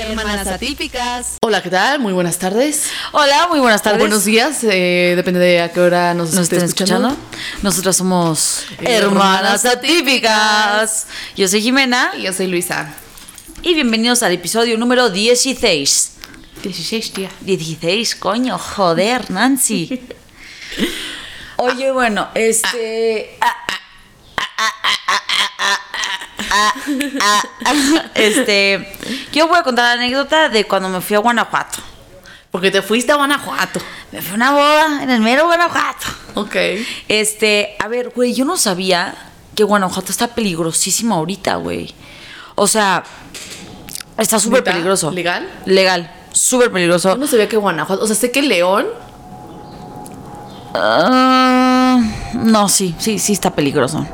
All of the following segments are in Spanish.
Hermanas atípicas. Hola, ¿qué tal? Muy buenas tardes. Hola, muy buenas O tardes. buenos días, eh, depende de a qué hora nos, ¿Nos esté están escuchando. escuchando? Nosotras somos Hermanas Hermanas Atípicas. Yo soy Jimena Y yo soy Luisa. y bienvenidos al episodio número 16. 16, tía. 16, coño, joder, Nancy. Oye, bueno, este. ah, Este. Yo voy a contar la anécdota de cuando me fui a Guanajuato. Porque te fuiste a Guanajuato. Me fui a una boda en el mero Guanajuato. Ok. Este, a ver, güey, yo no sabía que Guanajuato está peligrosísimo ahorita, güey. O sea, está súper peligroso. ¿Legal? Legal, súper peligroso. Yo no sabía que Guanajuato. O sea, sé que León. Ah, no, sí, sí, sí está peligroso.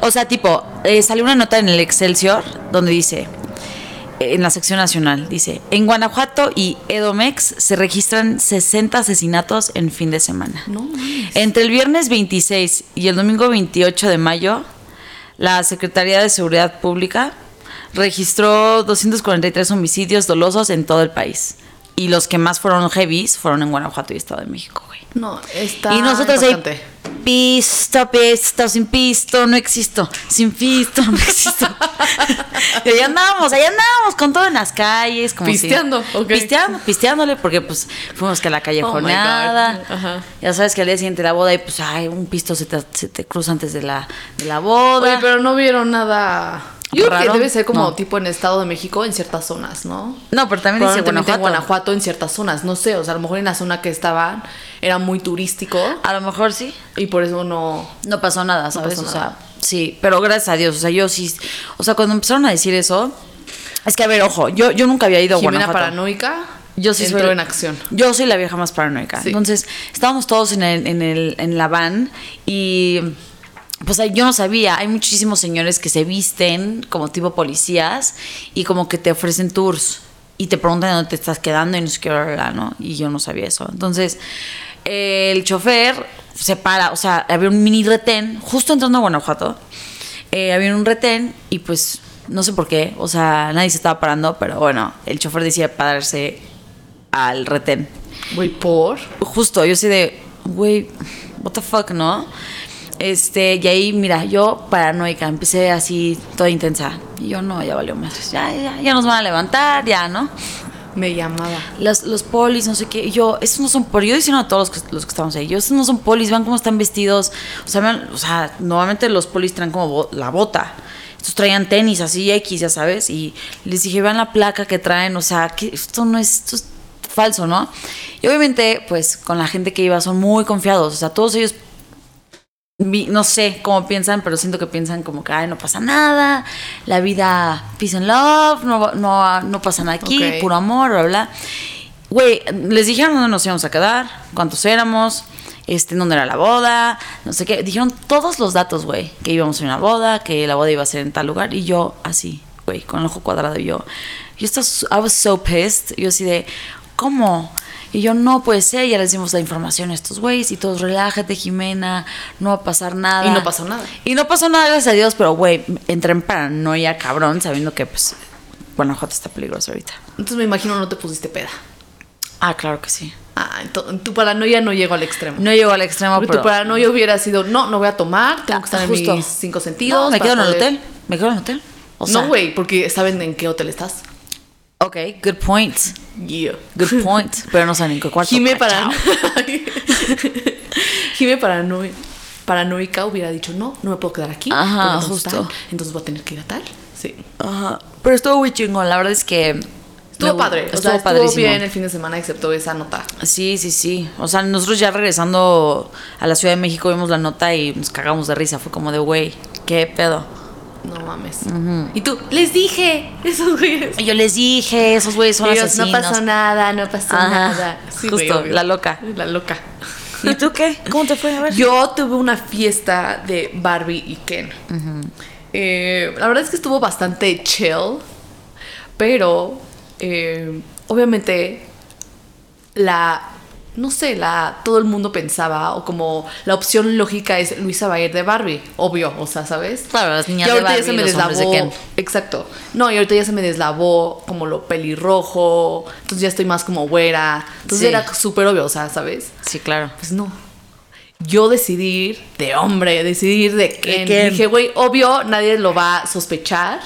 O sea, tipo, eh, salió una nota en el Excelsior donde dice, eh, en la sección nacional, dice, en Guanajuato y Edomex se registran 60 asesinatos en fin de semana. No. Entre el viernes 26 y el domingo 28 de mayo, la Secretaría de Seguridad Pública registró 243 homicidios dolosos en todo el país. Y los que más fueron heavies fueron en Guanajuato y Estado de México. No, está. y nosotros ahí, pisto, pisto, sin pisto, no existo. Sin pisto, no existo. y ahí andábamos, ahí andábamos con todo en las calles. Como si- Pisteando. Pisteando, pisteándole, porque pues fuimos que a la callejoneada. Oh ajá. Ya sabes que al día siguiente de la boda y pues, ay, un pisto se te, se te cruza antes de la, de la boda. Oye, pero no vieron nada. Yo creo que debe ser como No. tipo en Estado de México en ciertas zonas, ¿no? No, pero también dice Guanajuato. en Guanajuato en ciertas zonas, no sé, o sea, a lo mejor en la zona que estaban era muy turístico A lo mejor sí. y por eso no... No pasó nada, ¿sabes? pasó o sea, sí, pero gracias a Dios, o sea, yo sí, o sea, cuando empezaron a decir eso, es que a ver, ojo, yo, yo nunca había ido a Guanajuato. paranoica Yo sí soy, en acción. Yo soy la vieja más paranoica. Sí. Entonces, estábamos todos en, el, en, el, en la van y pues yo no sabía, hay muchísimos señores que se visten como tipo policías y como que te ofrecen tours y te preguntan dónde te estás quedando y no sé qué, ¿no? Y yo no sabía eso. Entonces, el chofer se para, o sea, había un mini retén justo entrando a Guanajuato. Eh, había un retén y pues no sé por qué, o sea, nadie se estaba parando, pero bueno, el chofer decía pararse al retén. Güey, por... Justo, yo así de, güey, what the fuck, ¿no? Este, y ahí, mira, yo paranoica, empecé así, toda intensa. Y yo, no, ya valió más. Ya, ya, ya nos van a levantar, ya, ¿no? Me llamaba. Los, polis, no sé qué. Yo, estos no son polis. Yo diciendo a todos los que, los que estamos ahí, yo, estos no son polis, vean cómo están vestidos. O sea, o sea normalmente los polis traen como la bota. Estos traían tenis así X, ya sabes. Y les dije, vean la placa que traen. O sea, que esto no es, esto es falso, ¿no? Y obviamente, pues con la gente que iba son muy confiados. O sea, todos ellos no sé cómo piensan, pero siento que piensan como que, ay, no pasa nada, la vida, peace and love, no, no, no pasa nada aquí, puro amor, bla, bla. Güey, les dijeron dónde nos íbamos a quedar, cuántos éramos, este, dónde era la boda, no sé qué. Dijeron todos los datos, güey, que íbamos a una boda, que la boda iba a ser en tal lugar, y yo así, güey, con el ojo cuadrado, y yo, yo estaba, I was so pissed, yo así de, ¿cómo? Y yo, no puede ser, ya les dimos la información a estos güeyes y todos, relájate, Jimena, no va a pasar nada. Y no pasó nada. Y no pasó nada, gracias a Dios, pero güey, entré en paranoia, cabrón, sabiendo que, pues, Guanajuato está peligroso ahorita. Entonces me imagino no te pusiste peda. Ah, claro que sí. Ah, entonces tu paranoia no llegó al extremo. No llegó al extremo, pero... tu paranoia hubiera sido, no, no voy a tomar, tengo que estar Justo. en mis cinco sentidos. No, me quedo en el poder- hotel. Me quedo en el hotel. O sea, no, güey, porque saben en qué hotel estás. Ok, good point. Yeah. Good point. pero no saben en qué cuarto. Jime pa, para... Jime parano- paranoica hubiera dicho, no, no me puedo quedar aquí. Ajá, justo. tal, entonces voy a tener que ir a tal. Sí. Ajá. Pero estuvo muy chingón. La verdad es que... Estuvo padre. o Estuvo sea, estuvo padrísimo. bien el fin de semana, excepto esa nota. Sí, sí, sí. O sea, nosotros ya regresando a la Ciudad de México vimos la nota y nos cagamos de risa. Fue como de, güey, ¿qué pedo? No mames. Y tú, les dije, esos güeyes. Y yo les dije, esos güeyes son asesinos. no pasó nada, no pasó Ajá, nada. Sí, justo, la loca. La loca. ¿Y tú qué? ¿Cómo te fue? A ver. Yo tuve una fiesta de Barbie y Ken. Eh, la verdad es que estuvo bastante chill, pero eh, obviamente la no sé, la, todo el mundo pensaba, o como la opción lógica es Luisa ir de Barbie, obvio, o sea, ¿sabes? Claro, las niñas Y de ahorita ya Barbie se y me de deslavó. Exacto. No, y ahorita ya se me deslavó como lo pelirrojo, entonces ya estoy más como güera. Entonces Sí. era súper obvio, o sea, ¿sabes? Sí, claro. Pues no. Yo decidir de hombre, decidir de Ken. Ken. Dije, güey, obvio, nadie lo va a sospechar.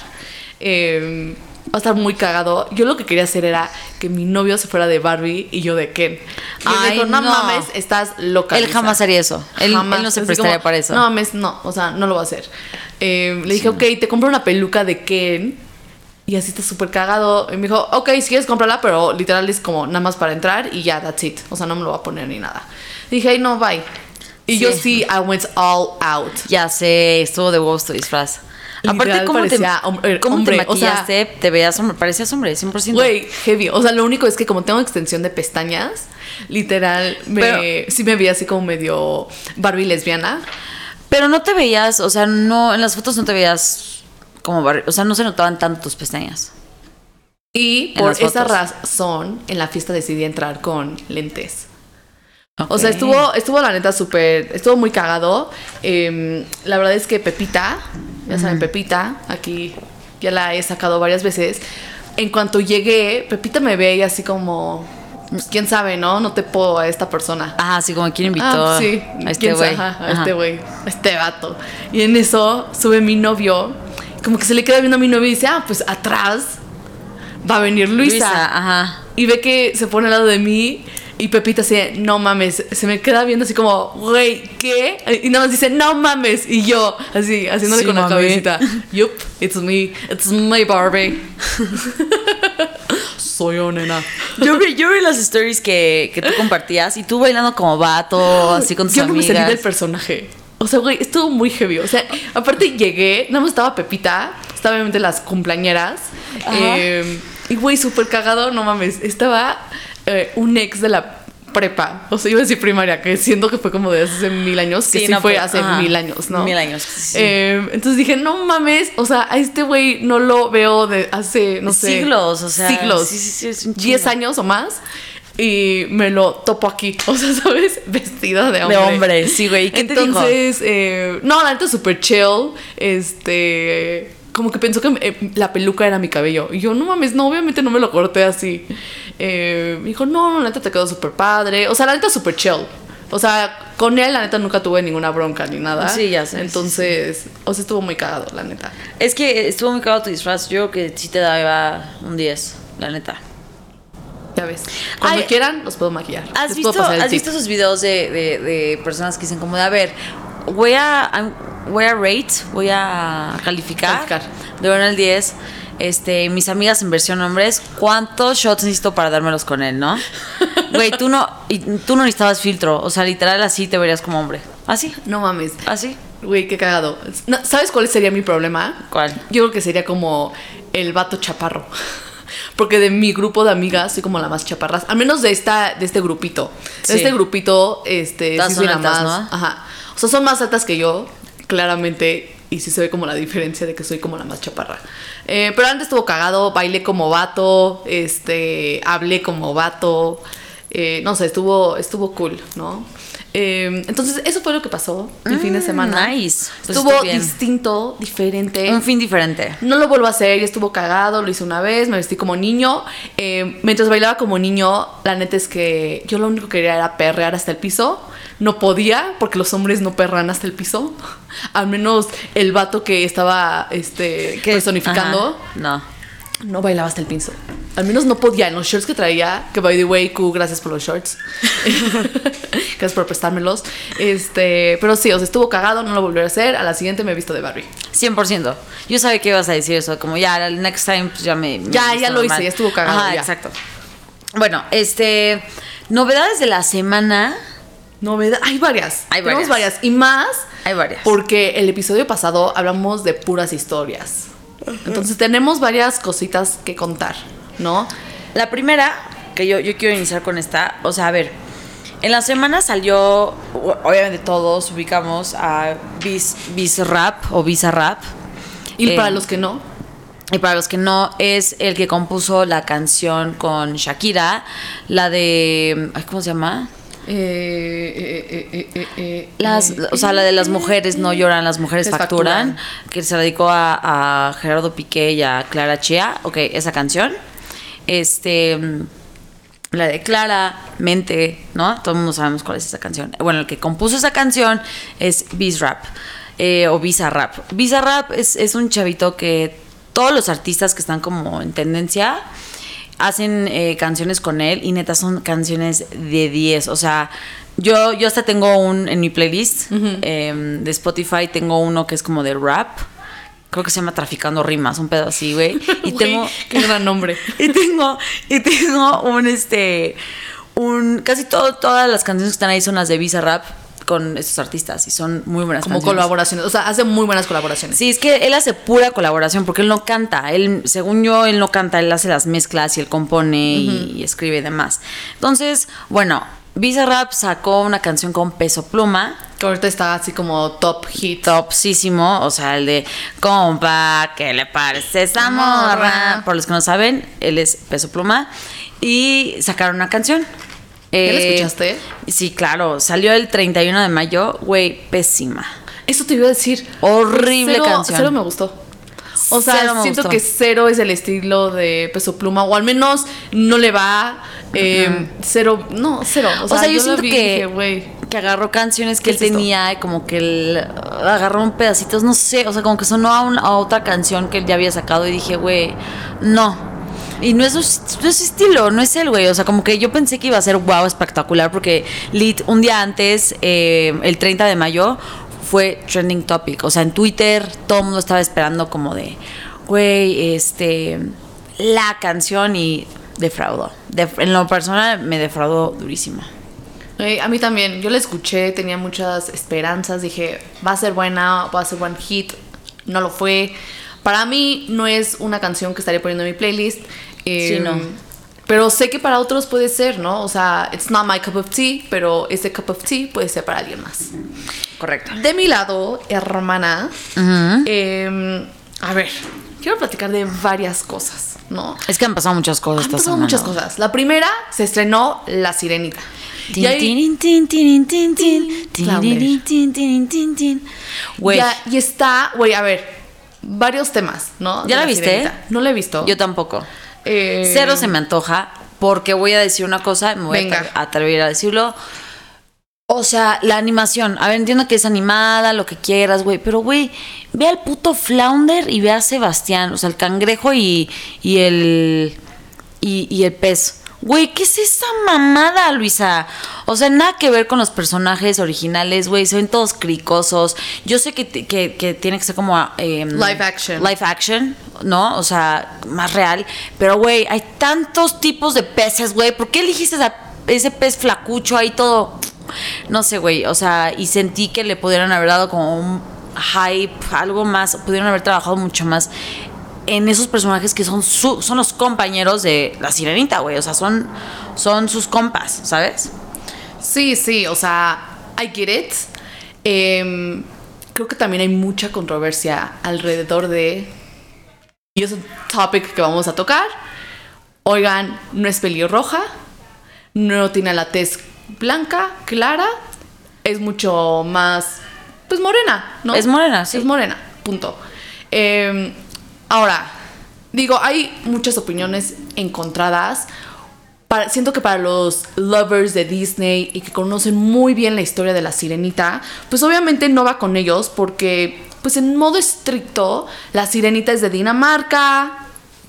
Eh, a estar muy cagado. Yo lo que quería hacer era que mi novio se fuera de Barbie y yo de Ken. Y él Ay, dijo, no, no. mames, estás loca. Él Lisa". jamás haría eso. Él, él Jamás. no se Así prestaría como, para eso. No mames, no. O sea, no lo va a hacer. Eh, le dije, ok, te compro una peluca de Ken. Y así está súper cagado. Y me dijo, ok, si quieres comprarla, pero literal es como nada más para entrar y ya, that's it. O sea, no me lo va a poner ni nada. Dije, ay, no, bye. Y Sí. yo sí, I went all out. Ya sé, estuvo de tu disfraz. Aparte, ¿cómo, te, parecía hom- eh, cómo hombre, te o sea- maquillaste? te veías hombre, parecías hombre, 100%. Güey, heavy. O sea, lo único es que como tengo extensión de pestañas, literal, me, Pero- sí me vi así como medio Barbie lesbiana. Pero no te veías, o sea, no, en las fotos no te veías como barri- o sea, no se notaban tanto tus pestañas. Y por esa razón, en la fiesta decidí entrar con lentes. O sea, estuvo, estuvo la neta súper, estuvo muy cagado. Em, la verdad es que Pepita, ya saben, Pepita, aquí ya la he sacado varias veces. En cuanto llegué, Pepita me ve y así como, pues, quién sabe, ¿no? No te puedo a esta persona. Ajá, sí, como quien invitó Ah, sí, a este quién sabe, güey. a este güey, a este vato. Y en eso sube mi novio, como que se le queda viendo a mi novio y dice, ah, pues atrás va a venir Luisa. Luisa, ajá. Y ve que se pone al lado de mí y Pepita así, no mames, se me queda viendo así como, güey, ¿qué? Y nada más dice, no mames. Y yo, así, haciéndole Sí, con la cabecita, yup, it's me, it's me, Barbie. Soy yo, nena. Yo vi, yo vi las stories que, que tú compartías y tú bailando como vato, así con tus Yo no me amigas. salí del personaje. O sea, güey, estuvo muy heavy. O sea, aparte llegué, nada más estaba Pepita, estaba obviamente las cumpleañeras. Eh, y güey, súper cagado, no mames. Estaba eh, un ex de la prepa. O sea, iba a decir primaria, que siento que fue como de hace mil años, que sí, no, fue pero- hace ajá, mil años, ¿no? Mil años. sí. Eh, entonces dije, no mames, o sea, a este güey no lo veo de hace, no sé. Siglos, o sea, Siglos. sí, sí, sí, es un 10 chingo. años o más. Y me lo topo aquí, o sea, ¿sabes? Vestida de hombre. De hombre, sí, güey. ¿Y qué te dijo? Entonces, eh, no, la neta súper chill. Este. Como que pensó que eh, la peluca era mi cabello. Y yo, no mames, no, obviamente no me lo corté así. Eh, me dijo, no, la neta te quedó súper padre. O sea, la neta súper chill. O sea, con él, la neta, nunca tuve ninguna bronca ni nada. Sí, ya sé, Entonces, o sea, estuvo muy cagado, la neta. Es que estuvo muy cagado tu disfraz. Yo creo que sí te daba un 10, la neta. Ya ves. Cuando Ay, quieran, los puedo maquillar. ¿Has, Les visto, puedo pasar el ¿has visto esos videos de, de, de personas que dicen como de, a ver, voy a, I'm- voy a rate, voy a calificar, Calificar. de 1 al 10, este, mis amigas en versión hombres, ¿cuántos shots necesito para dármelos con él, no? Güey, tú no, y tú no necesitabas filtro, o sea, literal así te verías como hombre. Así, No mames. así. Güey, qué cagado. No, ¿Sabes cuál sería mi problema? ¿Cuál? Yo creo que sería como el vato chaparro. Porque de mi grupo de amigas soy como la más chaparras. Al menos de esta, de este grupito. De Sí. este grupito, este, sí son soy la altas, más. ¿no? Ajá. O sea, son más altas que yo, claramente. Y sí se ve como la diferencia de que soy como la más chaparra. Eh, pero antes estuvo cagado, bailé como vato, este, hablé como vato. eh, no sé, estuvo, estuvo cool, ¿no? Eh, entonces, eso fue lo que pasó el fin de Mm, semana. nice. Pues estuvo distinto, diferente. Un fin diferente. No lo vuelvo a hacer, ya estuvo cagado, lo hice una vez, me vestí como niño. Eh, mientras bailaba como niño, la neta es que yo lo único que quería era perrear hasta el piso. No podía, porque los hombres no perran hasta el piso. Al menos el vato que estaba este, personificando Ajá, No. no bailaba hasta el piso. Al menos no podía. En los shorts que traía, que by the way, Q, gracias por los shorts. gracias por prestármelos. Este, pero sí, o sea, estuvo cagado, no lo volveré a hacer. A la siguiente me he visto de Barbie. 100%. Yo sabía que ibas a decir eso, como ya, el next time, pues ya me. me Ya, ya lo hice, ya estuvo cagado, Ajá, ya. exacto. Bueno, este. Novedades de la semana. Novedad, hay varias. Hay Tenemos varias. varias. Y más Hay varias. porque el episodio pasado hablamos de puras historias. Entonces tenemos varias cositas que contar, ¿no? La primera, que yo, yo quiero iniciar con esta, o sea, a ver. En la semana salió, obviamente todos ubicamos a Biz, Biz Rap o Visa Rap. Y Eh, para los que no, Y para los que no, es el que compuso la canción con Shakira, la de. ¿Cómo se llama? Eh, eh, eh, eh, Las, o sea, la de las mujeres no lloran, las mujeres facturan, facturan. que se dedicó a, a Gerardo Piqué y a Clara Chía. Ok, esa canción. Este. mm, La de Claramente, ¿no? Todo el mundo sabemos cuál es esa canción. Bueno, el que compuso esa canción es Bizrap. eh, o Bizarrap. Bizarrap es, es un chavito que todos los artistas que están como en tendencia hacen eh, canciones con él y neta son canciones de 10. O sea, yo, yo hasta tengo un en mi playlist em, de Spotify, tengo uno que es como de rap. Creo que se llama Traficando Rimas, un pedo así, güey. Y tengo. Qué gran nombre. Y tengo, y tengo un este. Un. Casi todo, todas las canciones que están ahí son las de Visa Rap con estos artistas y son muy buenas Como canciones. colaboraciones. O sea, hace muy buenas colaboraciones. Sí, es que él hace pura colaboración porque él no canta. Él, según yo, él no canta, él hace las mezclas y él compone y, y escribe y demás. Entonces, bueno, Visa Rap sacó una canción con peso pluma. Que ahorita está así como top hit. Topsísimo, o sea, el de compa, ¿qué le parece esa? Morra. Por los que no saben, él es peso pluma. Y sacaron una canción. ¿Ya la Eh, escuchaste? Sí, claro. Salió el 31 de mayo, güey, pésima. Eso te iba a decir. Horrible Cero- canción. Cero me gustó. O sea, siento gustó. que cero es el estilo de Peso Pluma, o al menos no le va. eh, Cero, no, cero. O sea, O sea, yo, siento vi que, dije, que agarró canciones que ¿Qué él es tenía y como que él agarró un pedacitos, no sé, o sea, como que sonó a, una- a otra canción que él ya había sacado y dije, güey, no. Y no es, su, estilo, no es él, güey. O sea, como que yo pensé que iba a ser wow, espectacular, porque Lit, un día antes, eh, el 30 de mayo, fue trending topic. O sea, en Twitter todo el mundo estaba esperando como de, güey, este, la canción y defraudó. Def- en lo personal me defraudó durísimo. A mí también, yo la escuché, tenía muchas esperanzas, dije, va a ser buena, va a ser buen hit, no lo fue. Para mí no es una canción que estaría poniendo en mi playlist. eh, Sí, no. Pero sé que para otros puede ser, ¿no? O sea, it's not my cup of tea, pero ese cup of tea puede ser para alguien más. Correcto. De mi lado, hermana, eh, a ver, quiero platicar de varias cosas, ¿no? Es que han pasado muchas cosas Han esta pasado semana. muchas cosas. La primera, se estrenó La Sirenita. Tin, tin, tin, tin, tin, tin, tin, tin, tin, tin, tin, tin. Güey, Ya, y está, güey, a ver, varios temas, ¿no? ¿Ya la viste? Sirenita. No la he visto. yo tampoco. Eh, Cero se me antoja porque voy a decir una cosa, me voy Venga. a atre- atrever a decirlo. O sea, la animación. A ver, entiendo que es animada, lo que quieras, güey. Pero, güey, ve al puto Flounder y ve a Sebastián. O sea, el cangrejo y, y el. Y, y el pez. Güey, ¿qué es esa mamada, Luisa? O sea, nada que ver con los personajes originales, güey. Se ven todos cricosos. Yo sé que, que, que tiene que ser como. em, Live action. Live action, ¿no? O sea, más real. Pero, güey, hay tantos tipos de peces, güey. ¿Por qué elegiste esa- ese pez flacucho ahí todo? No sé, güey. O sea, y sentí que le pudieran haber dado como un hype, algo más. Pudieron haber trabajado mucho más en esos personajes que son su- son los compañeros de la sirenita, güey. O sea, son, son sus compas, ¿sabes? Sí, sí, o sea, I get it. Em, creo que también hay mucha controversia alrededor de. Y es un topic que vamos a tocar. Oigan, no es pelirroja, no tiene la tez blanca, clara, es mucho más. Pues morena, ¿no? Es morena, sí. Es morena, punto. Em, ahora, digo, hay muchas opiniones encontradas. Para- siento que para los lovers de Disney y que conocen muy bien la historia de la sirenita, pues obviamente no va con ellos porque, pues en modo estricto, la sirenita es de Dinamarca.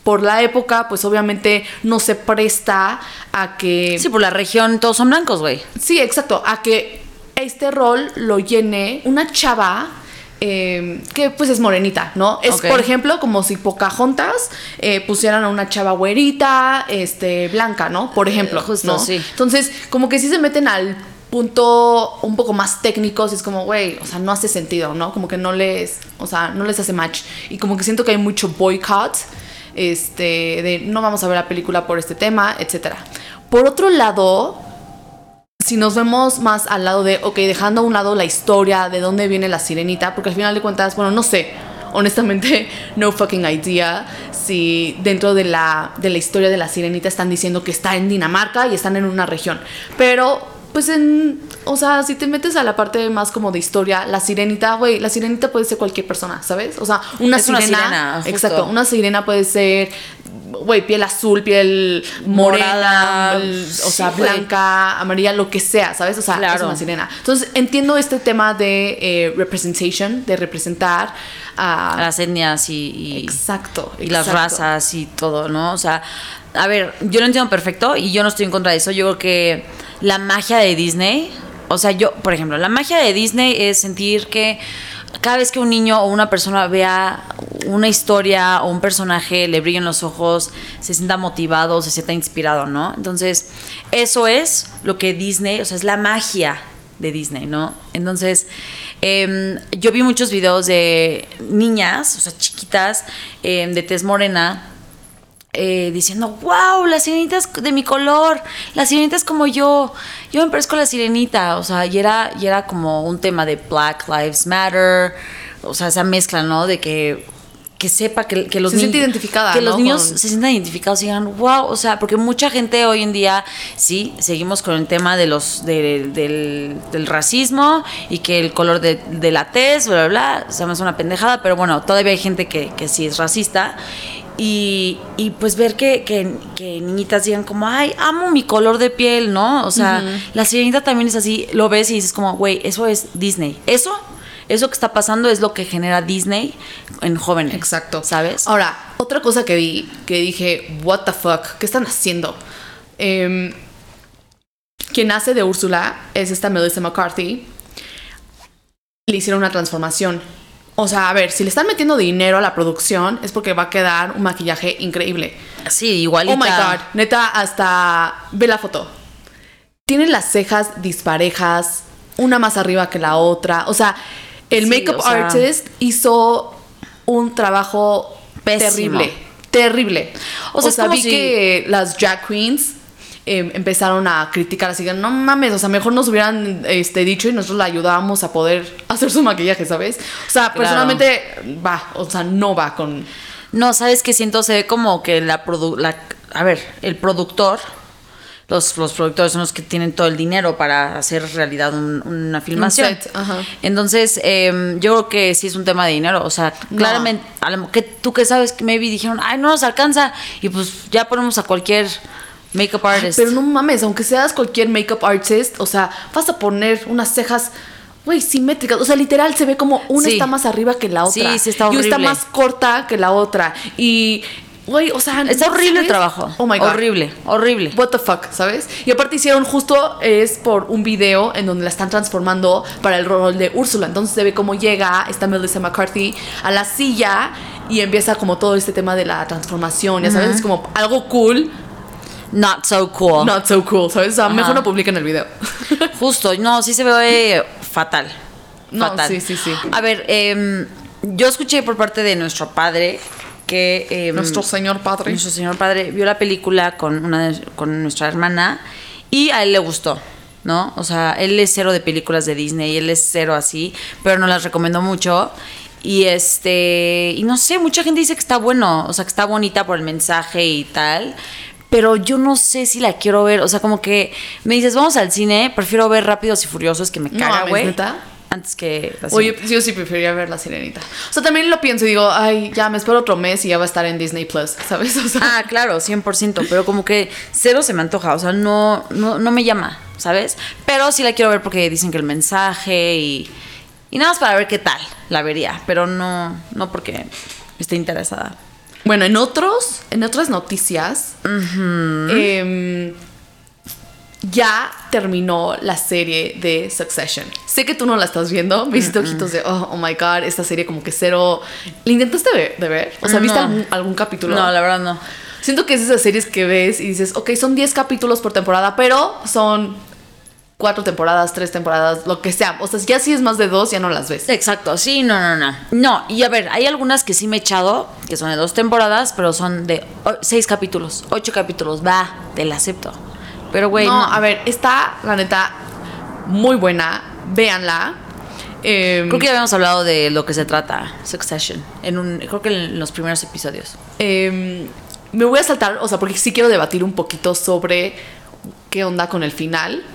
Por la época, pues obviamente no se presta a que... Sí, por la región todos son blancos, güey. Sí, exacto. A que este rol lo llene una chava eh, que pues es morenita, ¿no? Es, por ejemplo, como si Pocahontas eh, pusieran a una chava güerita, este, blanca, ¿no? Por ejemplo. justo, ¿no? sí. Entonces, como que sí se meten al punto un poco más técnicos y es como, güey, o sea, no hace sentido, ¿no? Como que no les, o sea, no les hace match. Y como que siento que hay mucho boycott, este, de no vamos a ver la película por este tema, etcétera. Por otro lado, si nos vemos más al lado de, ok, dejando a un lado la historia de dónde viene la sirenita, porque al final de cuentas, bueno, no sé, honestamente, no fucking idea si dentro de la, de la historia de la sirenita están diciendo que está en Dinamarca y están en una región. Pero pues en, o sea, si te metes a la parte más como de historia, la sirenita, güey, la sirenita puede ser cualquier persona, ¿sabes? O sea, una Es una sirena, sirena, exacto, una sirena puede ser, güey, piel azul, piel morena, Morada, o sea, sí, blanca, amarilla, lo que sea, ¿sabes? O sea, es una sirena. Entonces, entiendo este tema de eh, representation, de representar a... A las etnias y, y- exacto, y las razas y todo, ¿no? O sea, a ver, yo lo entiendo perfecto y yo no estoy en contra de eso. Yo creo que la magia de Disney, o sea, yo, por ejemplo, la magia de Disney es sentir que cada vez que un niño o una persona vea una historia o un personaje, le brillen los ojos, se sienta motivado, se sienta inspirado, ¿no? Entonces, eso es lo que Disney, o sea, es la magia de Disney, ¿no? Entonces, em, yo vi muchos videos de niñas, o sea, chiquitas, em, de tez morena, eh, diciendo, wow, la sirenita es de mi color, la sirenita es como yo, yo me parezco a la sirenita, o sea, y era, y era como un tema de Black Lives Matter, o sea, esa mezcla, ¿no? De que, que sepa que, que los Se niños- identificada, que los niños Con- se sientan identificados y digan, wow, o sea, porque mucha gente hoy en día, sí, seguimos con el tema de los, de- del, del racismo y que el color de, de la tez, bla, bla, bla, se me hace una pendejada, pero bueno, todavía hay gente que, que sí es racista. Y, y pues ver que, que, que niñitas digan como, ay, amo mi color de piel, ¿no? O sea, la sirenita también es así, lo ves y dices como, güey, eso es Disney. Eso, eso que está pasando es lo que genera Disney en jóvenes. Exacto. ¿Sabes? Ahora, otra cosa que vi, que dije, what the fuck, ¿qué están haciendo? Em, quien hace de Úrsula es esta Melissa McCarthy. Le hicieron una transformación. O sea, a ver, si le están metiendo dinero a la producción es porque va a quedar un maquillaje increíble. Sí, igualita. Oh my god, neta, hasta ve la foto. Tiene las cejas disparejas, una más arriba que la otra. O sea, el Sí, makeup o sea- artist hizo un trabajo Pésimo. terrible. Terrible. O sea, como vi si- que las drag queens eh, empezaron a criticar así que no mames, o sea, mejor nos hubieran este, dicho y nosotros la ayudábamos a poder hacer su maquillaje, ¿sabes? O sea, Claro. personalmente va, o sea, no va con No, ¿sabes qué siento? Se ve como que la, produ la A ver, el productor, los, los productores son los que tienen todo el dinero para hacer realidad un- una filmación. set, ajá. Entonces, em, yo creo que sí es un tema de dinero. O sea, No. claramente, a lo- que tú que sabes que maybe dijeron, ay, no nos alcanza. Y pues ya ponemos a cualquier makeup artist. Pero no mames, aunque seas cualquier makeup artist, o sea, vas a poner unas cejas, güey, simétricas. O sea, literal se ve como una Sí. está más arriba que la otra. Sí, sí, está Y una está horrible. más corta que la otra. Y, güey, o sea. Está horrible el ¿sabes? trabajo. Oh my god. Horrible, horrible. What the fuck, ¿sabes? Y aparte hicieron justo es por un video en donde la están transformando para el rol de Úrsula. Entonces se ve cómo llega esta Melissa McCarthy a la silla y empieza como todo este tema de la transformación, ya sabes, es como algo cool, Not so cool. not so cool, ¿sabes? O sea, mejor no publiquen el video. Justo, no, sí se ve fatal. No, fatal. sí, sí, sí. A ver, em, yo escuché por parte de nuestro padre que... em, Nuestro señor padre. Nuestro señor padre vio la película con, una de- con nuestra hermana y a él le gustó, ¿no? O sea, él es cero de películas de Disney, él es cero así, pero nos las recomendó mucho. Y este, y no sé, mucha gente dice que está bueno, o sea, que está bonita por el mensaje y tal. Pero yo no sé si la quiero ver. O sea, como que me dices, vamos al cine, prefiero ver Rápidos y Furiosos, que me No caga, güey. ¿neta? Antes que. la Oye, yo sí preferiría ver La Sirenita. O sea, también lo pienso y digo, ay, ya me espero otro mes y ya va a estar en Disney Plus, ¿sabes? O sea, Ah, claro, 100%, pero como que cero se me antoja, o sea, no, no, no me llama, ¿sabes? Pero sí la quiero ver porque dicen que el mensaje y, y nada más para ver qué tal, la vería, pero no, no porque esté interesada. Bueno, en otros, en otras noticias, em, ya terminó la serie de Succession. Sé que tú no la estás viendo, me hiciste ojitos de, oh, oh my god, esta serie como que cero. ¿La intentaste ver- de ver? O sea, ¿viste No. algún, algún capítulo? No, la verdad no. Siento que es esas series que ves y dices, ok, son 10 capítulos por temporada, pero son cuatro temporadas, tres temporadas, lo que sea. O sea, ya si es más de dos, ya no las ves. Exacto, sí, no, no, no. No, y a ver, hay algunas que sí me he echado, que son de dos temporadas, pero son de seis capítulos, ocho capítulos, va, te la acepto. Pero, güey, no, no. a ver, está, la neta, muy buena. Véanla. Em, Creo que ya habíamos hablado de lo que se trata, Succession, en un, creo que en los primeros episodios. em, me voy a saltar, o sea, porque sí quiero debatir un poquito sobre qué onda con el final.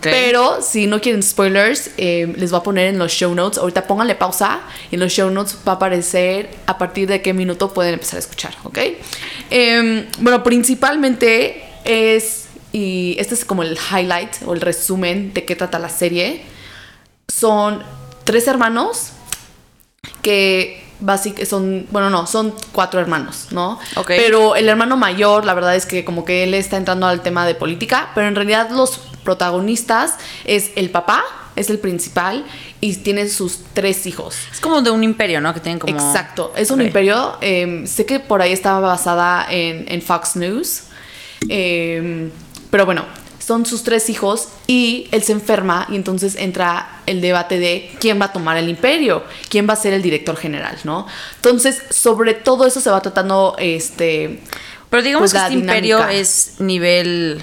Pero si no quieren spoilers, eh, les voy a poner en los show notes. Ahorita pónganle pausa. Y en los show notes va a aparecer a partir de qué minuto pueden empezar a escuchar, ¿ok? Em, bueno, principalmente es, y este es como el highlight o el resumen de qué trata la serie. Son tres hermanos que básicamente son, bueno, no, son cuatro hermanos, ¿no? Ok. Pero el hermano mayor, la verdad es que como que él está entrando al tema de política, pero en realidad los protagonistas es el papá, es el principal y tiene sus tres hijos. Es como de un imperio, ¿no? Que tienen como. Exacto, es un Ok. imperio. eh, sé que por ahí estaba basada en, en Fox News. eh, pero bueno, son sus tres hijos y él se enferma y entonces entra el debate de quién va a tomar el imperio, quién va a ser el director general, ¿no? Entonces, sobre todo eso se va tratando este... Pero digamos Pues que este imperio es nivel.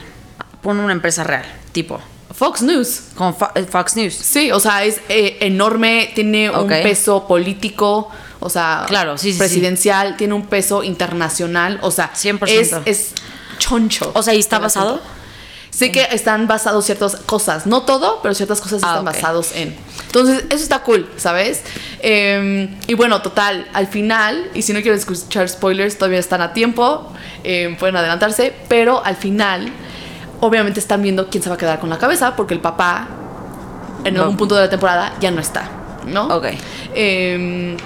Pon una empresa real, tipo. Fox News. Como Fo- eh, Fox News. Sí, o sea, es eh, enorme, tiene un peso político, o sea, Claro, sí, sí, sí. presidencial, tiene un peso internacional, o sea, 100%. Es, es choncho. O sea, ¿y está basado? Sí que están basados ciertas cosas, no todo, pero ciertas cosas Ah, están ok. basados en. Entonces, eso está cool, ¿sabes? Eh, y bueno, total, al final, y si no quieren escuchar spoilers, todavía están a tiempo, eh, pueden adelantarse, pero al final, obviamente están viendo quién se va a quedar con la cabeza, porque el papá, en No. algún punto de la temporada, ya no está, ¿no? Ok. Eh,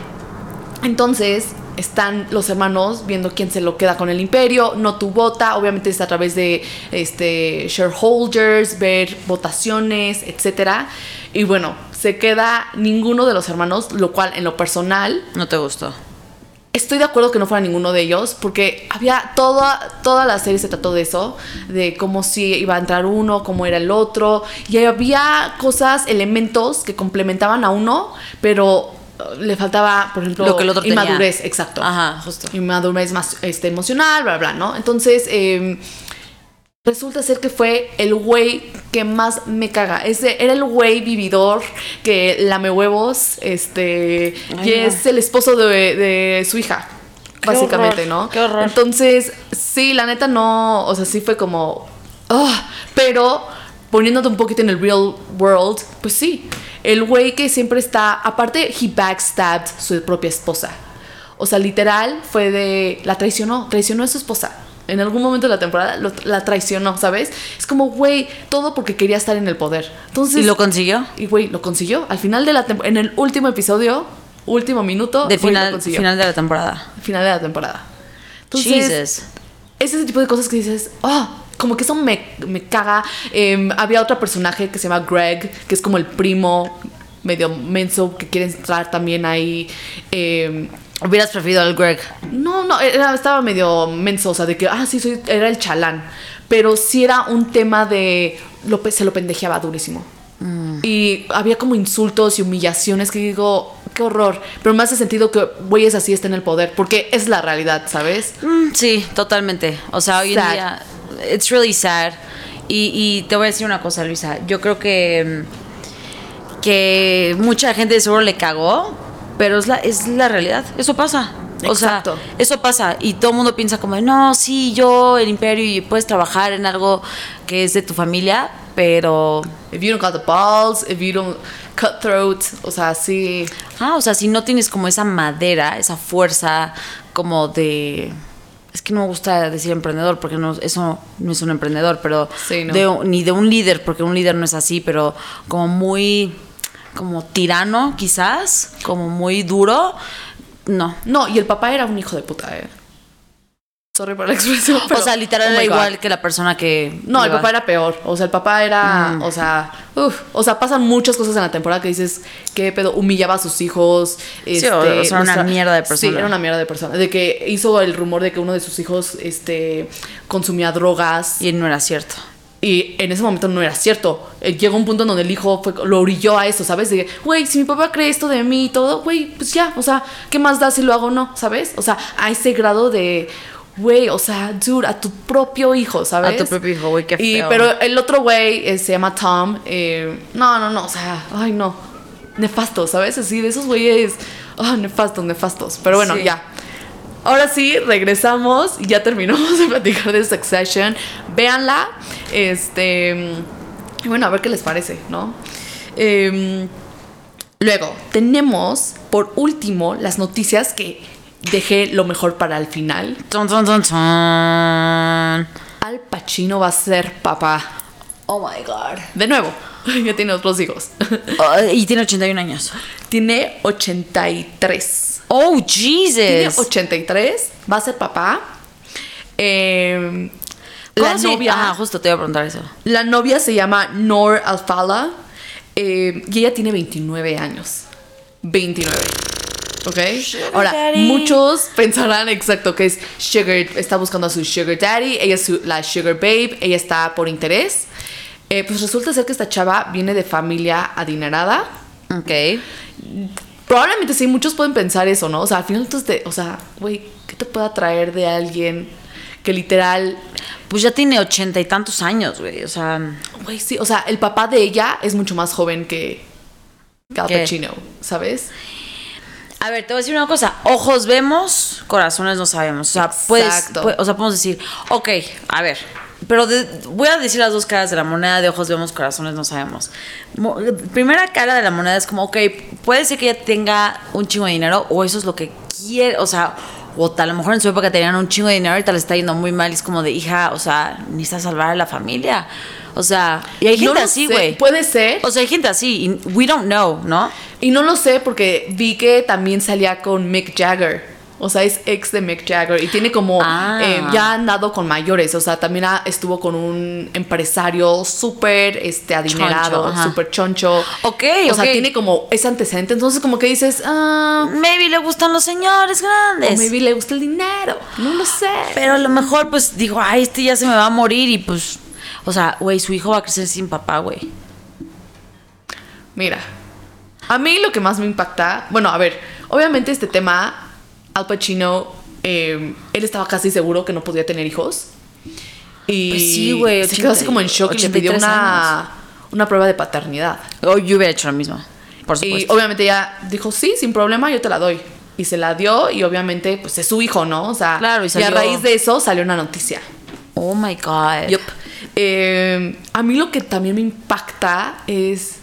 entonces están los hermanos viendo quién se lo queda con el imperio, no tu vota, obviamente es a través de este shareholders, ver votaciones, etcétera. Y bueno, se queda ninguno de los hermanos, lo cual en lo personal No te gustó. Estoy de acuerdo que no fuera ninguno de ellos, porque había toda, toda la serie se trató de eso, de cómo si iba a entrar uno, cómo era el otro, y había cosas, elementos que complementaban a uno, pero le faltaba, por ejemplo, Lo que el otro tenía. inmadurez, exacto. Ajá, justo. Inmadurez más este, emocional, bla, bla, ¿no? Entonces, eh, resulta ser que fue el güey que más me caga. Ese era el güey vividor que lame huevos, este, Ay, y no. es el esposo de, de su hija. Qué básicamente, horror, ¿no? qué horror. Entonces, sí, la neta no, o sea, sí fue como, ah, pero poniéndote un poquito en el real world, pues sí, el güey que siempre está, aparte, he backstabbed su propia esposa. O sea, literal fue de, la traicionó, traicionó a su esposa. En algún momento de la temporada lo- la traicionó, ¿sabes? Es como, güey, todo porque quería estar en el poder. Entonces, ¿Y lo consiguió? y güey, lo consiguió. Al final de la temporada, en el último episodio, último minuto, De güey, lo final, final de la temporada. Final de la temporada. Entonces, Jesus. es ese tipo de cosas que dices, oh, como que eso me, me caga. Em, había otro personaje que se llama Greg, que es como el primo medio menso que quiere entrar también ahí. Em, Hubieras preferido al Greg. no, no, era- estaba medio menso, o sea, de que, ah, sí, soy, era el chalán. Pero sí era un tema de, lo, se lo pendejeaba durísimo. Y había como insultos y humillaciones que digo, qué horror. Pero me hace sentido que güeyes así estén en el poder, porque es la realidad, ¿sabes? Mm, sí, totalmente. O sea, hoy Sad. en día, it's really sad. Y, y te voy a decir una cosa, Luisa. Yo creo que, que mucha gente seguro le cagó, pero es la, es la realidad. Eso pasa. O Exacto. sea, eso pasa. Y todo el mundo piensa como, no, sí, yo, el imperio, y puedes trabajar en algo que es de tu familia, pero... If you don't got the balls, if you don't cut throat, o sea, sí. Ah, o sea, si no tienes como esa madera, esa fuerza como de... Es que no me gusta decir emprendedor porque no, eso no es un emprendedor, pero Sí, no. de- ni de un líder, porque un líder no es así, pero como muy, como tirano quizás, como muy duro, no. No, y el papá era un hijo de puta, eh. Sorry por la expresión. pero- o sea, literal oh era igual que la persona que... No, el papá era peor. O sea, el papá era, o sea, uf, o sea, pasan muchas cosas en la temporada que dices, qué pedo, humillaba a sus hijos. este, o- o sea, era una mierda de Sí, persona. era una mierda de persona. De que hizo el rumor de que uno de sus hijos, este, consumía drogas. Y no era cierto. Y en ese momento no era cierto. Eh, Llegó un punto en donde el hijo fue- lo orilló a eso, ¿sabes? De que, güey, si mi papá cree esto de mí y todo, güey, pues ya, o sea, ¿qué más da si lo hago o no? ¿Sabes? O sea, a ese grado de, güey, o sea, dude, a tu propio hijo, ¿sabes? A tu propio hijo, güey, qué Y, feo. pero el otro güey eh, se llama Tom. eh, no, no, no, o sea, ay, no. Nefasto, ¿sabes? Así, de esos güeyes, ah, nefastos, nefastos. Pero bueno, Sí. ya. Ahora sí, regresamos y ya terminamos de platicar de Succession. Véanla. Este. Y bueno, a ver qué les parece, ¿no? Em, luego, tenemos por último las noticias que dejé lo mejor para el final. Al Pacino va a ser papá. Oh my god. De nuevo, ya tiene otros hijos. Y tiene 81 años. tiene 83. Oh, Tiene Jesus. 83, va a ser papá. Em, ¿Cómo la novia. Ajá, justo te iba a preguntar eso. La novia se llama Nor Alfala eh, y ella tiene 29 años. 29. ¿Ok? Ahora, daddy. muchos pensarán exacto que es Sugar, está buscando a su Sugar Daddy, ella es su- la Sugar Babe, ella está por interés. Eh, pues resulta ser que esta chava viene de familia adinerada. Ok. Probablemente sí, muchos pueden pensar eso, ¿no? O sea, al final, entonces, te- o sea, güey, ¿qué te puede atraer de alguien que literal Pues ya tiene ochenta y tantos años, güey. O sea, Güey, sí, o sea, el papá de ella es mucho más joven que que Al ¿Qué? Pacino, ¿sabes? A ver, te voy a decir una cosa. Ojos vemos, corazones no sabemos. O sea, puedes, Exacto. pu- o sea, podemos decir, ok, a ver. Pero de- voy a decir las dos caras de la moneda, de ojos vemos, corazones no sabemos. Mo- primera cara de la moneda es como, ok, puede ser que ella tenga un chingo de dinero o eso es lo que quiere, o sea, o tal, a lo mejor en su época tenían un chingo de dinero y tal le está yendo muy mal y es como de hija, o sea, necesitas salvar a la familia. O sea, y hay gente así, güey. Puede ser. O sea, hay gente así, y we don't know, ¿no? Y no lo sé porque vi que también salía con Mick Jagger. O sea, es ex de Mick Jagger y tiene como. Ah. eh, ya ha andado con mayores. O sea, también ha- estuvo con un empresario súper este, adinerado, súper choncho. Ok, O sea, tiene como ese antecedente. Entonces, como que dices, ah. Maybe le gustan los señores O grandes. maybe le gusta el dinero. No lo sé. Pero a lo mejor, pues, digo, ay, este ya se me va a morir y pues. O sea, güey, su hijo va a crecer sin papá, güey. Mira, a mí lo que más me impacta, bueno, a ver, obviamente este tema, Al Pacino, eh, él estaba casi seguro que no podía tener hijos. Y Pues sí, güey, se quedó así 80 como en shock y le pidió 83 una, una prueba de paternidad. O yo hubiera hecho lo mismo. Por Y supuesto. obviamente ella dijo, sí, sin problema, yo te la doy. Y se la dio y obviamente pues es su hijo, ¿no? O sea, Claro, y a salió- raíz de eso salió una noticia. Oh my God. Yup. Eh, a mí lo que también me impacta es.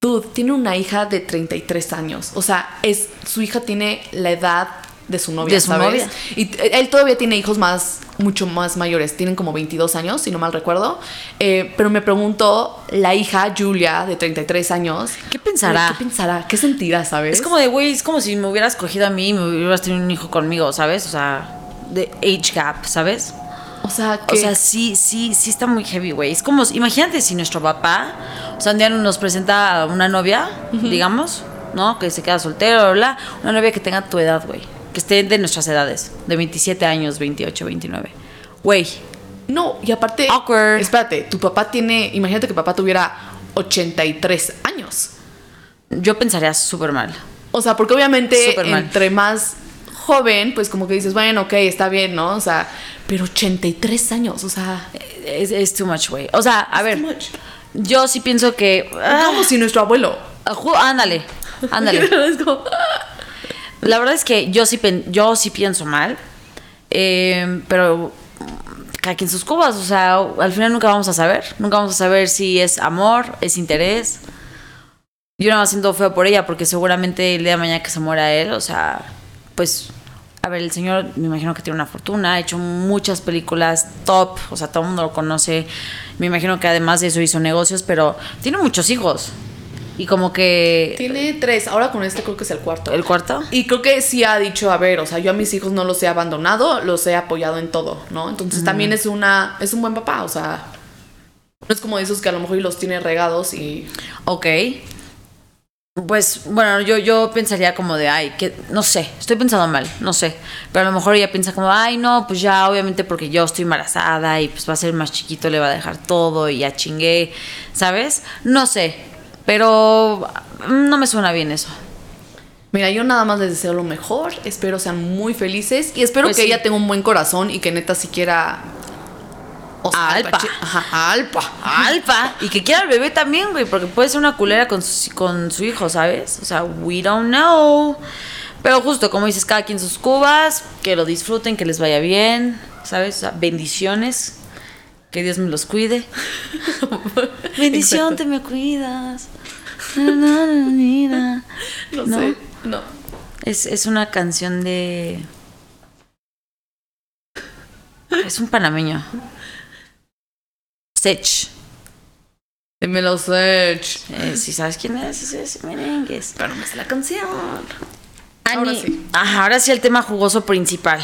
Dude, tiene una hija de 33 años. O sea, es, su hija tiene la edad de su novia. De su ¿sabes? novia. Y él todavía tiene hijos más, mucho más mayores. Tienen como 22 años, si no mal recuerdo. Eh, pero me pregunto, la hija, Julia, de 33 años. ¿Qué pensará? ¿Qué pensará? ¿Qué sentirá, sabes? Es como de, güey, es como si me hubieras cogido a mí y me hubieras tenido un hijo conmigo, ¿sabes? O sea, de age gap, ¿sabes? O sea, O que. sea, sí, sí, sí está muy heavy, güey. Es como, imagínate si nuestro papá, o sea, un día nos presenta a una novia, digamos, ¿no? Que se queda soltero, bla, bla, una novia que tenga tu edad, güey. Que esté de nuestras edades, de 27 años, 28, 29. Güey, No, y aparte. Awkward. Espérate, tu papá tiene. Imagínate que papá tuviera 83 años. yo pensaría súper mal. O sea, porque obviamente entre más joven, pues como que dices, bueno, ok, está bien, ¿no? O sea, pero 83 años, o sea, Es, es too much, güey. O sea, a ver, yo sí pienso que... ah, como si nuestro abuelo. ju- ándale, ándale. La verdad es que yo sí, yo sí pienso mal, eh, pero cada quien sus cubas, o sea, al final nunca vamos a saber, nunca vamos a saber si es amor, es interés. Yo nada más siento feo por ella porque seguramente el día de mañana que se muera él, o sea, pues, a ver, el señor me imagino que tiene una fortuna, ha hecho muchas películas top, o sea, todo el mundo lo conoce, me imagino que además de eso hizo negocios, pero tiene muchos hijos. Y como que... Tiene tres, ahora con este creo que es el cuarto. ¿El cuarto? Y creo que sí ha dicho, a ver, o sea, yo a mis hijos no los he abandonado, los he apoyado en todo, ¿no? Entonces también es una, es un buen papá, o sea, no es como de esos que a lo mejor los tiene regados y Ok. Pues bueno, yo, yo pensaría como de, ay, que no sé, estoy pensando mal, no sé. Pero a lo mejor ella piensa como, ay, no, pues ya, obviamente porque yo estoy embarazada y pues va a ser más chiquito, le va a dejar todo y ya chingué, ¿sabes? No sé, pero mm, no me suena bien eso. Mira, yo nada más les deseo lo mejor, espero sean muy felices y espero Pues que sí. ella tenga un buen corazón y que neta siquiera... O Alpa. Ajá, Alpa. Alfa, y que quiera al bebé también, güey, porque puede ser una culera con su, con su hijo, ¿sabes? O sea, we don't know. Pero justo, como dices, cada quien sus cubas, que lo disfruten, que les vaya bien, ¿sabes? O sea, bendiciones. Que Dios me los cuide. Bendición, Exacto. te me cuidas. No, ¿No? sé. No. Es, es una canción de. Es un panameño. Sech. Dímelo, Serge. Eh, si sabes quién es, ese es merengues. Pero no es la canción. Ani- Ahora sí. Ajá, ahora sí el tema jugoso principal.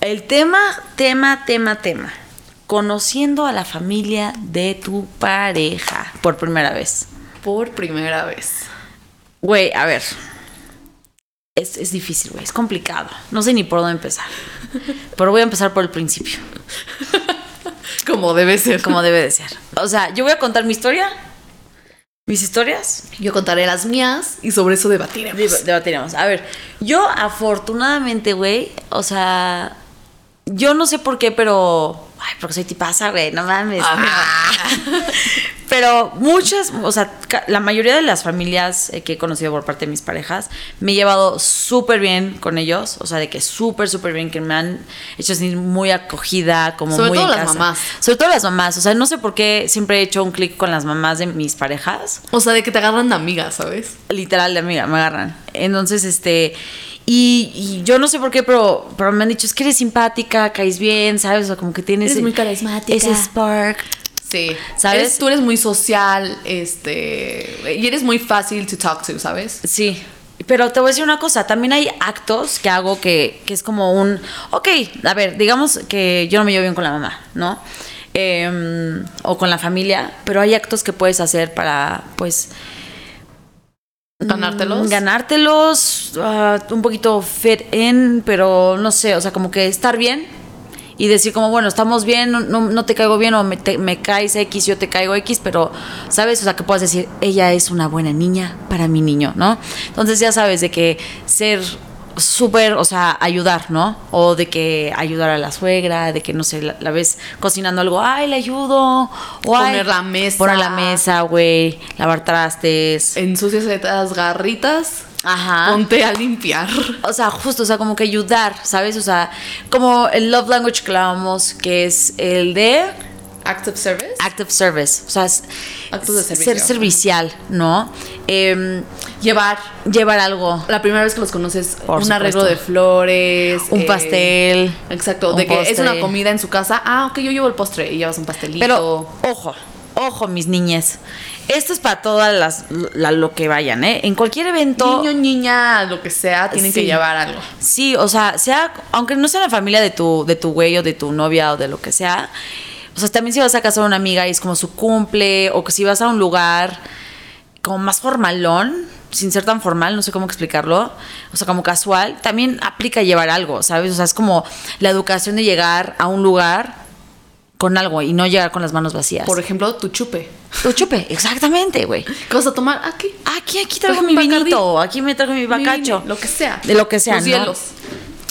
El tema, tema, tema, tema. Conociendo a la familia de tu pareja por primera vez. Por primera vez. Güey, a ver. Es, es difícil, güey. Es complicado. No sé ni por dónde empezar. Pero voy a empezar por el principio, Como debe ser. como debe de ser. O sea, yo voy a contar mi historia. Mis historias. Yo contaré las mías y sobre eso debatiremos. Deb- Debatiremos. A ver, yo afortunadamente, güey, o sea, yo no sé por qué, pero. Ay, porque soy tipaza, güey, no mames. Ah. Pero muchas, o sea, la mayoría de las familias eh, que he conocido por parte de mis parejas, me he llevado súper bien con ellos. O sea, de que súper, súper bien, que me han hecho sentir muy acogida, como Sobre muy todo en las mamás. Sobre todo las mamás. O sea, no sé por qué siempre he hecho un clic con las mamás de mis parejas O sea, de que te agarran de amigas, ¿sabes? literal de amiga, me agarran. Entonces, este, y, y yo no sé por qué, pero, pero me han dicho, es que eres simpática, caes bien, ¿sabes? O sea, como que tienes... Eres muy carismática. Ese spark. Sí. ¿Sabes? Eres- tú eres muy social, este. Y eres muy fácil to talk to, ¿sabes? Sí. Pero te voy a decir una cosa, también hay actos que hago que, que es como un, ok, a ver, digamos que yo no me llevo bien con la mamá, ¿no? Em, o con la familia, pero hay actos que puedes hacer para, pues, Ganártelos. Mm, Ganártelos, ah, un poquito fit in, pero no sé, o sea, como que estar bien y decir como, bueno, estamos bien, no, no- no te caigo bien o me, te- me caes X, yo te caigo X, pero, ¿sabes? O sea, que puedas decir, ella es una buena niña para mi niño, ¿no? Entonces ya sabes de que ser súper, o sea, ayudar, ¿no? O de que ayudar a la suegra, de que, no sé, la, la ves cocinando algo, ay, le ayudo, o Poner "Ay, la mesa. Poner la mesa, güey, lavar trastes. Ensucias las garritas. Ajá. Ponte a limpiar. O sea, justo, o sea, como que ayudar, ¿sabes? O sea, como el love language que hablábamos, que es el de Active service. active service. O sea, es Actos de servicio. ser servicial, ¿no? Em, Llevar. llevar algo, La primera vez que los conoces, Por un arreglo supuesto. de flores. un eh, pastel. Exacto, un de que es una comida en su casa. Ah, ok, yo llevo el postre y llevas un pastelito. Pero, ojo, ojo, mis niñas. Esto es para todas las, la- lo que vayan, ¿eh? En cualquier evento. niño, niña, lo que sea, tienen que llevar algo. Sí, o sea, sea, aunque no sea la familia de tu, de tu güey o de tu novia o de lo que sea, o sea, también si vas a casar a una amiga y es como su cumple, o que si vas a un lugar como más formalón, sin ser tan formal, no sé cómo explicarlo, o sea, como casual, también aplica llevar algo, ¿sabes? O sea, es como la educación de llegar a un lugar con algo y no llegar con las manos vacías. Por ejemplo, tu chupe. tu chupe, exactamente, güey. ¿Qué vas a tomar? Aquí. Aquí, aquí traigo mi vinito, aquí me traigo mi bacacho. Lo que sea. De lo que sea, Los ¿no? hielos.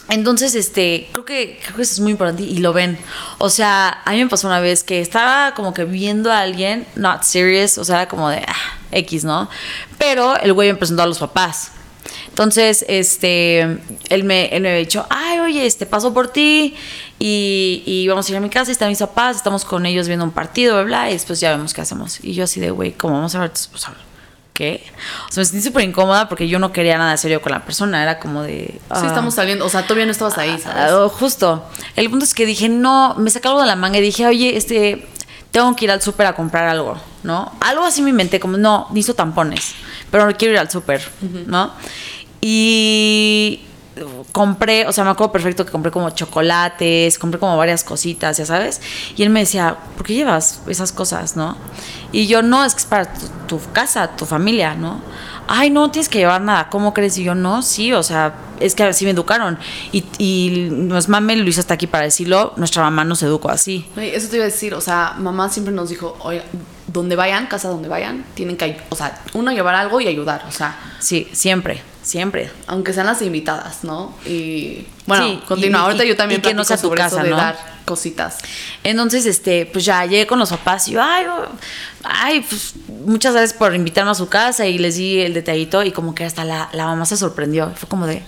Entonces, este, creo que, creo que eso es muy importante y lo ven. O sea, a mí me pasó una vez que estaba como que viendo a alguien, not serious, o sea, era como de ah, X, ¿no? Pero el güey me presentó a los papás. Entonces, este, él me, él me había dicho, ay, oye, este, paso por ti y, y vamos a ir a mi casa, están mis papás, estamos con ellos viendo un partido, bla, bla, y después ya vemos qué hacemos. Y yo así de, güey, ¿cómo vamos a ver? Pues, ¿qué? O sea, me sentí súper incómoda porque yo no quería nada serio con la persona, era como de... Sí, ah. estamos saliendo. O sea, todavía no estabas ahí, ¿sabes? Ah, justo. El punto es que dije, no, me saqué algo de la manga y dije, oye, este, tengo que ir al súper a comprar algo, ¿no? Algo así me inventé, como, no, necesito tampones, pero quiero ir al súper, ¿no? Y compré, o sea, me acuerdo perfecto que compré como chocolates, compré como varias cositas, ya sabes. Y él me decía, ¿por qué llevas esas cosas, no? Y yo, no, es que es para tu, tu casa, tu familia, ¿no? Ay, no tienes que llevar nada, ¿cómo crees? Y yo, no, sí, o sea, es que así me educaron. Y, y no es mame, Luis está aquí para decirlo, nuestra mamá nos educó así. Eso te iba a decir, o sea, mamá siempre nos dijo, oye, donde vayan, casa donde vayan, tienen que, o sea, uno llevar algo y ayudar, o sea, Sí, siempre, siempre. aunque sean las invitadas, ¿no? Y bueno, Sí, continúa. Ahorita yo también y que no sea tu sobre casa, eso de ¿no? dar cositas. Entonces, este, pues ya llegué con los papás y yo, ay, oh, ay, pues muchas gracias por invitarme a su casa y les di el detallito y como que hasta la, la mamá se sorprendió. Fue como de,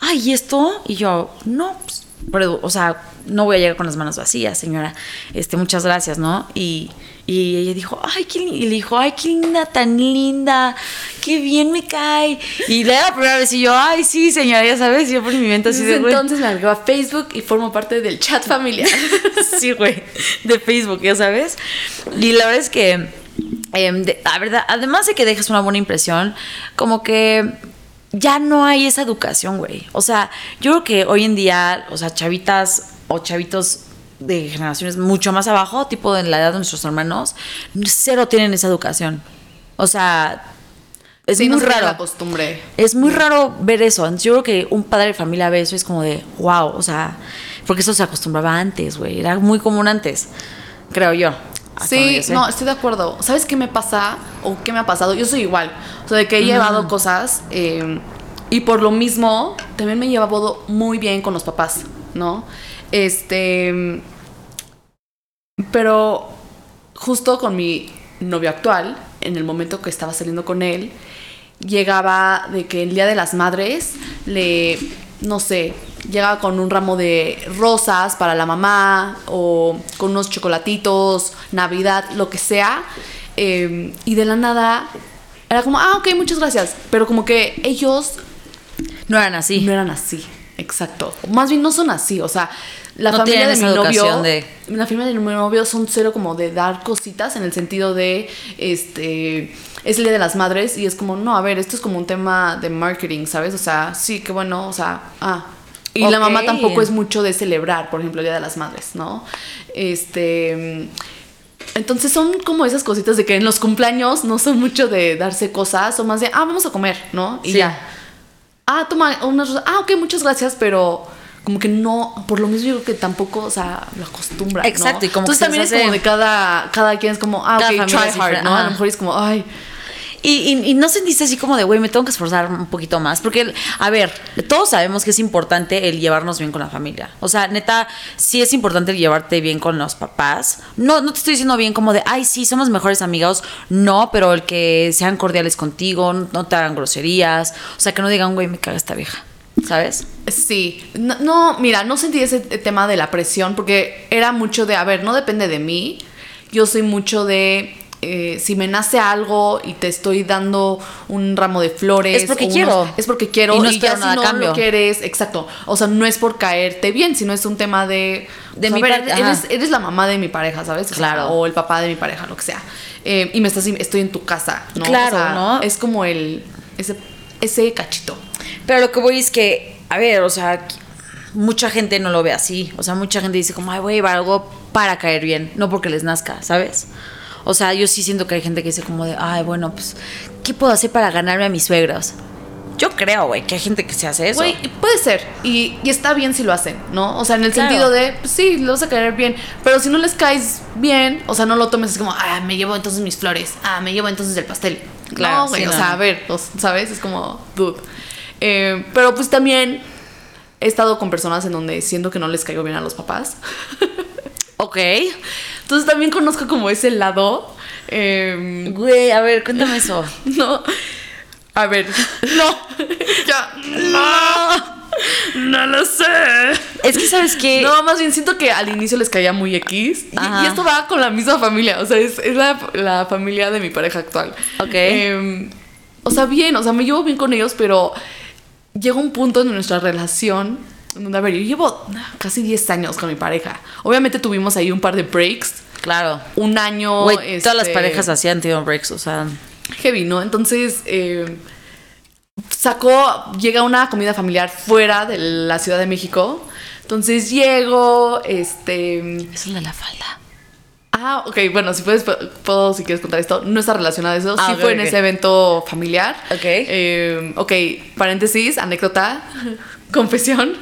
ay, ¿y esto? Y yo, no, pues pero, o sea, no voy a llegar con las manos vacías, señora. Este, muchas gracias, ¿no? Y, y ella dijo, ay, qué linda. Y le dijo, ay, qué linda, tan linda. Qué bien me cae. Y le la primera vez y yo, ay, sí, señora, ya sabes. Yo por mi mente así de, güey. Entonces me agregó a Facebook y formo parte del chat familiar. sí, güey, de Facebook, ya sabes. Y la verdad es que, em, de- la verdad, además de que dejas una buena impresión, como que ya no hay esa educación, güey. O sea, yo creo que hoy en día, o sea, chavitas o chavitos de generaciones mucho más abajo, tipo en la edad de nuestros hermanos, cero tienen esa educación. O sea, es sí, muy no raro. la costumbre. Es muy raro ver eso. Yo creo que un padre de familia ve eso y es como de, wow, o sea, porque eso se acostumbraba antes, güey. Era muy común antes, creo yo. Sí, no, estoy de acuerdo. ¿Sabes qué me pasa o qué me ha pasado? Yo soy igual. O sea, de que he llevado cosas eh, y por lo mismo también me he llevado muy bien con los papás, ¿no? Este. Pero justo con mi novio actual, en el momento que estaba saliendo con él, llegaba de que el Día de las Madres le, no sé, llegaba con un ramo de rosas para la mamá o con unos chocolatitos, Navidad, lo que sea. eh, y de la nada era como, ah, ok, muchas gracias. Pero como que ellos No eran así. no eran así, exacto. Más bien no son así, o sea, la No familia de mi novio, de- la familia de mi novio son cero como de dar cositas en el sentido de, este, es el día de las madres y es como, no, a ver, esto es como un tema de marketing, ¿sabes? O sea, sí, qué bueno, o sea, ah. Y la mamá tampoco es mucho de celebrar, por ejemplo, el día de las madres, ¿no? Este, entonces son como esas cositas de que en los cumpleaños no son mucho de darse cosas, son más de, ah, vamos a comer, ¿no? Y Sí. ya. Ah, toma unas rosas. Ah, ok, muchas gracias, pero como que no, por lo mismo yo creo que tampoco, o sea, lo acostumbra. ¿no? Exacto, y como Entonces que también es como de cada, cada quien es como, ah, Cada ok, try hard, ¿no? A lo mejor es como, ay. Y, y- y no sentiste así como de, güey, me tengo que esforzar un poquito más. Porque, a ver, todos sabemos que es importante el llevarnos bien con la familia. O sea, neta, sí es importante el llevarte bien con los papás. No, no te estoy diciendo bien como de, ay, sí, somos mejores amigos. No, pero el que sean cordiales contigo, no te hagan groserías. O sea, que no digan, güey, me caga esta vieja. ¿Sabes? Sí, no, no, mira, no sentí ese tema de la presión porque era mucho de, a ver, no depende de mí. Yo soy mucho de, eh, si me nace algo y te estoy dando un ramo de flores. Es porque unos- quiero. es porque quiero. Y no ya espero si nada a no cambio. lo quieres, exacto. O sea, no es por caerte bien, sino es un tema de... De o sea, mi ver, eres, eres la mamá de mi pareja, ¿sabes? O sea, o el papá de mi pareja, lo que sea. Eh, y me estás, estoy en tu casa, ¿no? Claro, O sea, ¿no? Es como el... Ese, ese cachito. Pero lo que voy es que, a ver, o sea, mucha gente no lo ve así. O sea, mucha gente dice como, ay, voy a llevar algo para caer bien, no porque les nazca, ¿sabes? O sea, yo sí siento que hay gente que dice como de, ay, bueno, pues, ¿qué puedo hacer para ganarme a mis suegros? Yo creo, güey, que hay gente que se hace eso. Güey, puede ser. Y, y está bien si lo hacen, ¿no? O sea, en el Claro. sentido de, pues sí, lo vas a caer bien. Pero si no les caes bien, o sea, no lo tomes así como, ah, me llevo entonces mis flores. Ah, me llevo entonces el pastel. Claro, no, güey, sí, o no, sea, a ver, ¿sabes? Es como, dude. Eh, pero pues también he estado con personas en donde siento que no les caigo bien a los papás. Ok. Entonces también conozco como ese lado. eh, Güey, a ver, cuéntame eso. no. A ver. No. ya. No. No lo sé. Es que, ¿sabes qué? No, más bien siento que al inicio les caía muy X. Y, esto va con la misma familia. O sea, es, es la, la familia de mi pareja actual. Ok. Em, o sea, bien, o sea, me llevo bien con ellos, pero llega un punto en nuestra relación a ver, yo llevo casi 10 años con mi pareja. Obviamente tuvimos ahí un par de breaks. Claro. Un año. Todas las este, parejas han tenido breaks, o sea. heavy, ¿no? Entonces, eh, sacó, llega una comida familiar fuera de la Ciudad de México. Entonces llego, este... Es el de la falda. Ah, ok, bueno, si puedes, puedo, si quieres contar esto, no está relacionado a eso, Ah, sí fue en ese evento familiar. Ok. Eh, ok, paréntesis, anécdota, confesión.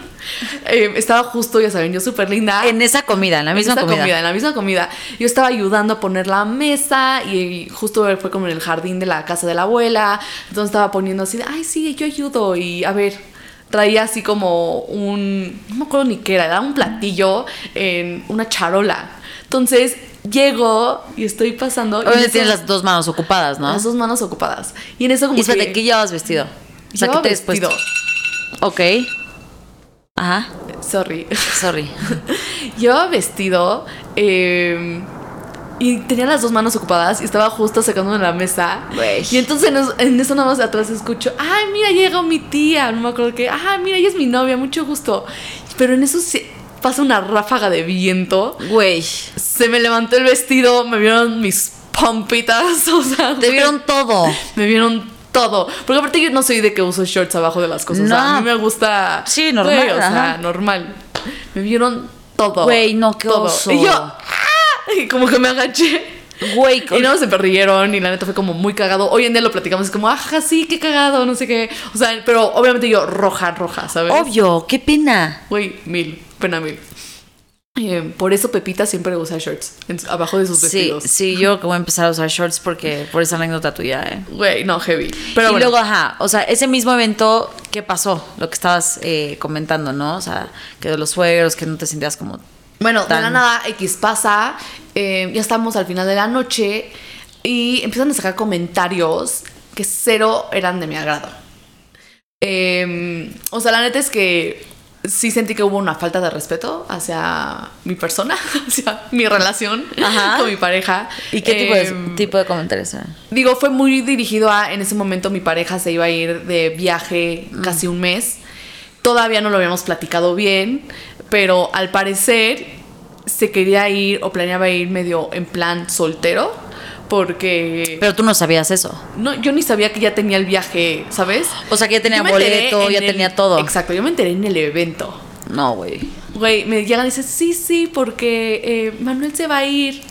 Eh, estaba justo, ya saben, yo súper linda. En esa comida, en la En misma esa comida. En la misma comida. Yo estaba ayudando a poner la mesa y, justo fue como en el jardín de la casa de la abuela. Entonces estaba poniendo así, de, ay, sí, yo ayudo. Y a ver, traía así como un, no me acuerdo ni qué era, era un platillo en una charola. Entonces llego y estoy pasando. Obviamente tienes las dos manos ocupadas, ¿no? las dos manos ocupadas. Y en eso como Y espérate, que... ¿qué llevas vestido? O sea, ¿qué te vestido. Ok. Ajá. sorry. Sorry. Llevaba vestido eh, y tenía las dos manos ocupadas y estaba justo sacándome la mesa. Y entonces en, eso- en eso nada más de atrás escucho, ay, mira, llegó mi tía. No me acuerdo qué. Ay, mira, ella es mi novia, mucho gusto. Pero en eso se pasa una ráfaga de viento. Güey. Se me levantó el vestido, me vieron mis pompitas, o sea, Te vieron todo. me vieron todo. Porque aparte yo no soy de que uso shorts abajo de las cosas. O sea, No. a mí me gusta. Sí, normal, güey, o sea, normal. Me vieron todo. Güey, no, qué todo. oso. Y yo, ¡ah! Y como que me agaché. Güey. Y no se me rieron y la neta fue como muy cagado. Hoy en día lo platicamos, es como, ajá, sí, qué cagado, no sé qué. O sea, pero obviamente yo roja, roja, ¿sabes? Obvio, qué pena. Güey, mil, pena mil. Eh, por eso Pepita siempre usa shorts en abajo de sus Sí, vestidos. sí, yo que voy a empezar a usar shorts porque por esa anécdota tuya, ¿eh? Güey, no, heavy. Pero y bueno. luego, ajá, o sea, ese mismo evento, ¿qué pasó? Lo que estabas eh, comentando, ¿no? O sea, que de los suegros, que no te sentías como... Bueno, de la nada X pasa, eh, ya estamos al final de la noche y empiezan a sacar comentarios que cero eran de mi agrado. Eh, o sea, la neta es que sí sentí que hubo una falta de respeto hacia mi persona, hacia mi relación Ajá. con mi pareja. ¿Y qué tipo, de, Eh, tipo de comentarios eran? Digo, fue muy dirigido a, en ese momento mi pareja se iba a ir de viaje casi un mes. Todavía no lo habíamos platicado bien, pero al parecer se quería ir o planeaba ir medio en plan soltero, porque Pero tú no sabías eso. no, yo ni sabía que ya tenía el viaje, ¿sabes? O sea, que ya tenía boleto, ya el- tenía todo. Exacto, yo me enteré en el evento. No, güey. Güey, me llegan y dicen, sí, sí, porque eh, Manuel se va a ir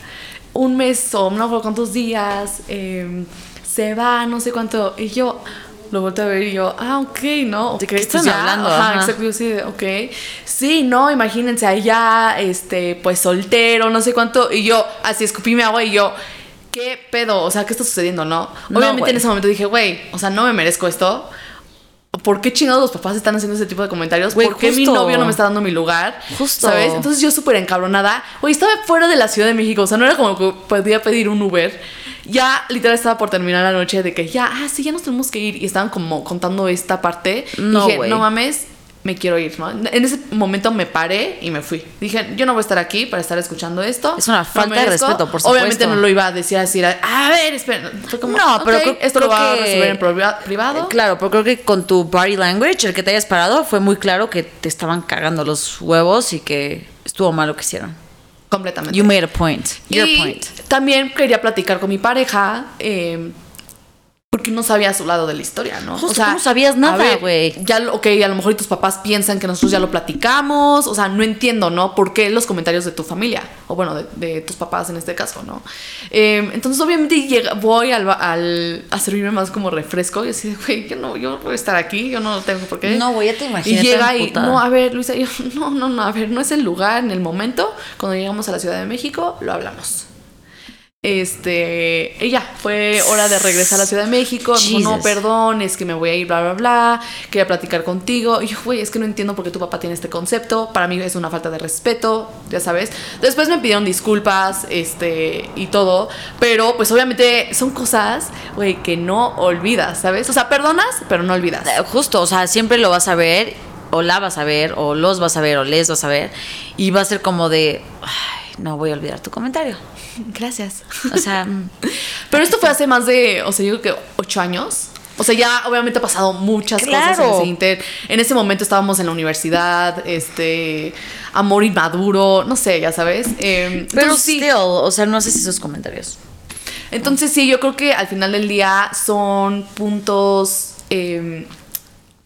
un mes o no acuerdo cuántos días, eh, se va, no sé cuánto. Y yo lo volteo a ver y yo, ah, ok, ¿no? ¿De qué están hablando? Ajá, Ajá. exacto, yo sí, ok. Sí, no, imagínense allá, este, pues soltero, no sé cuánto. Y yo, así escupí mi agua y yo, ¿qué pedo? O sea, ¿qué está sucediendo, no? No, Obviamente güey. en ese momento dije, güey, o sea, no me merezco esto. ¿Por qué chingados los papás están haciendo ese tipo de comentarios? Güey, ¿Por qué mi justo. novio no me está dando mi lugar? Justo. ¿Sabes? Entonces yo súper encabronada. Güey, estaba fuera de la Ciudad de México. O sea, no era como que podía pedir un Uber. Ya literal estaba por terminar la noche de que ya, ah, sí, ya nos tenemos que ir. Y estaban como contando esta parte. No, dije, güey. no mames, me quiero ir, ¿no? En ese momento me paré y me fui. Dije, yo no voy a estar aquí para estar escuchando esto. Es una No falta de respeto, por Obviamente supuesto. no lo iba a decir así. A ver, espera. Fue como, No, pero "Ok, creo- esto creo lo va a resolver en privado. Claro, pero creo que con tu body language, el que te hayas parado, fue muy claro que te estaban cagando los huevos y que estuvo mal lo que hicieron. Completamente. You made a point. Your y point. también quería platicar con mi pareja eh, porque no sabía su lado de la historia, ¿no? Justo, tú no sabías nada, güey. Ya, ok, a lo mejor y tus papás piensan que nosotros ya lo platicamos. O sea, no entiendo, ¿no? ¿Por qué los comentarios de tu familia? O bueno, de, de tus papás en este caso, ¿no? Eh, entonces, obviamente, llega- voy al, al- a servirme más como refresco y así, de, güey, yo no, yo no voy a estar aquí, yo no tengo por qué. No, güey, ya te Y imaginé llega y, no, a ver, Luisa, yo, no, no, no, a ver, no es el lugar, en el momento. Cuando llegamos a la Ciudad de México, lo hablamos. Este, ya, fue hora de regresar a la Ciudad de México. Me dijo, no, perdón, es que me voy a ir, bla, bla, bla. Quería platicar contigo. Y yo, güey, es que no entiendo por qué tu papá tiene este concepto. Para mí es una falta de respeto, ya sabes. Después me pidieron disculpas, este, y todo. Pero, pues, obviamente, son cosas, güey, que no olvidas, ¿sabes? O sea, perdonas, pero no olvidas. Eh, Justo, o sea, siempre lo vas a ver, o la vas a ver, o los vas a ver, o les vas a ver, y va a ser como de, ay, no voy a olvidar tu comentario. Gracias. O sea, Pero esto fue hace más de, o sea, yo creo que ocho años. O sea, ya obviamente ha pasado muchas cosas en ese inter. En ese momento estábamos en la universidad, este, amor inmaduro, no sé, ya sabes. Eh, pero entonces, sí, still, o sea, no haces esos comentarios. entonces sí, yo creo que al final del día son puntos... eh,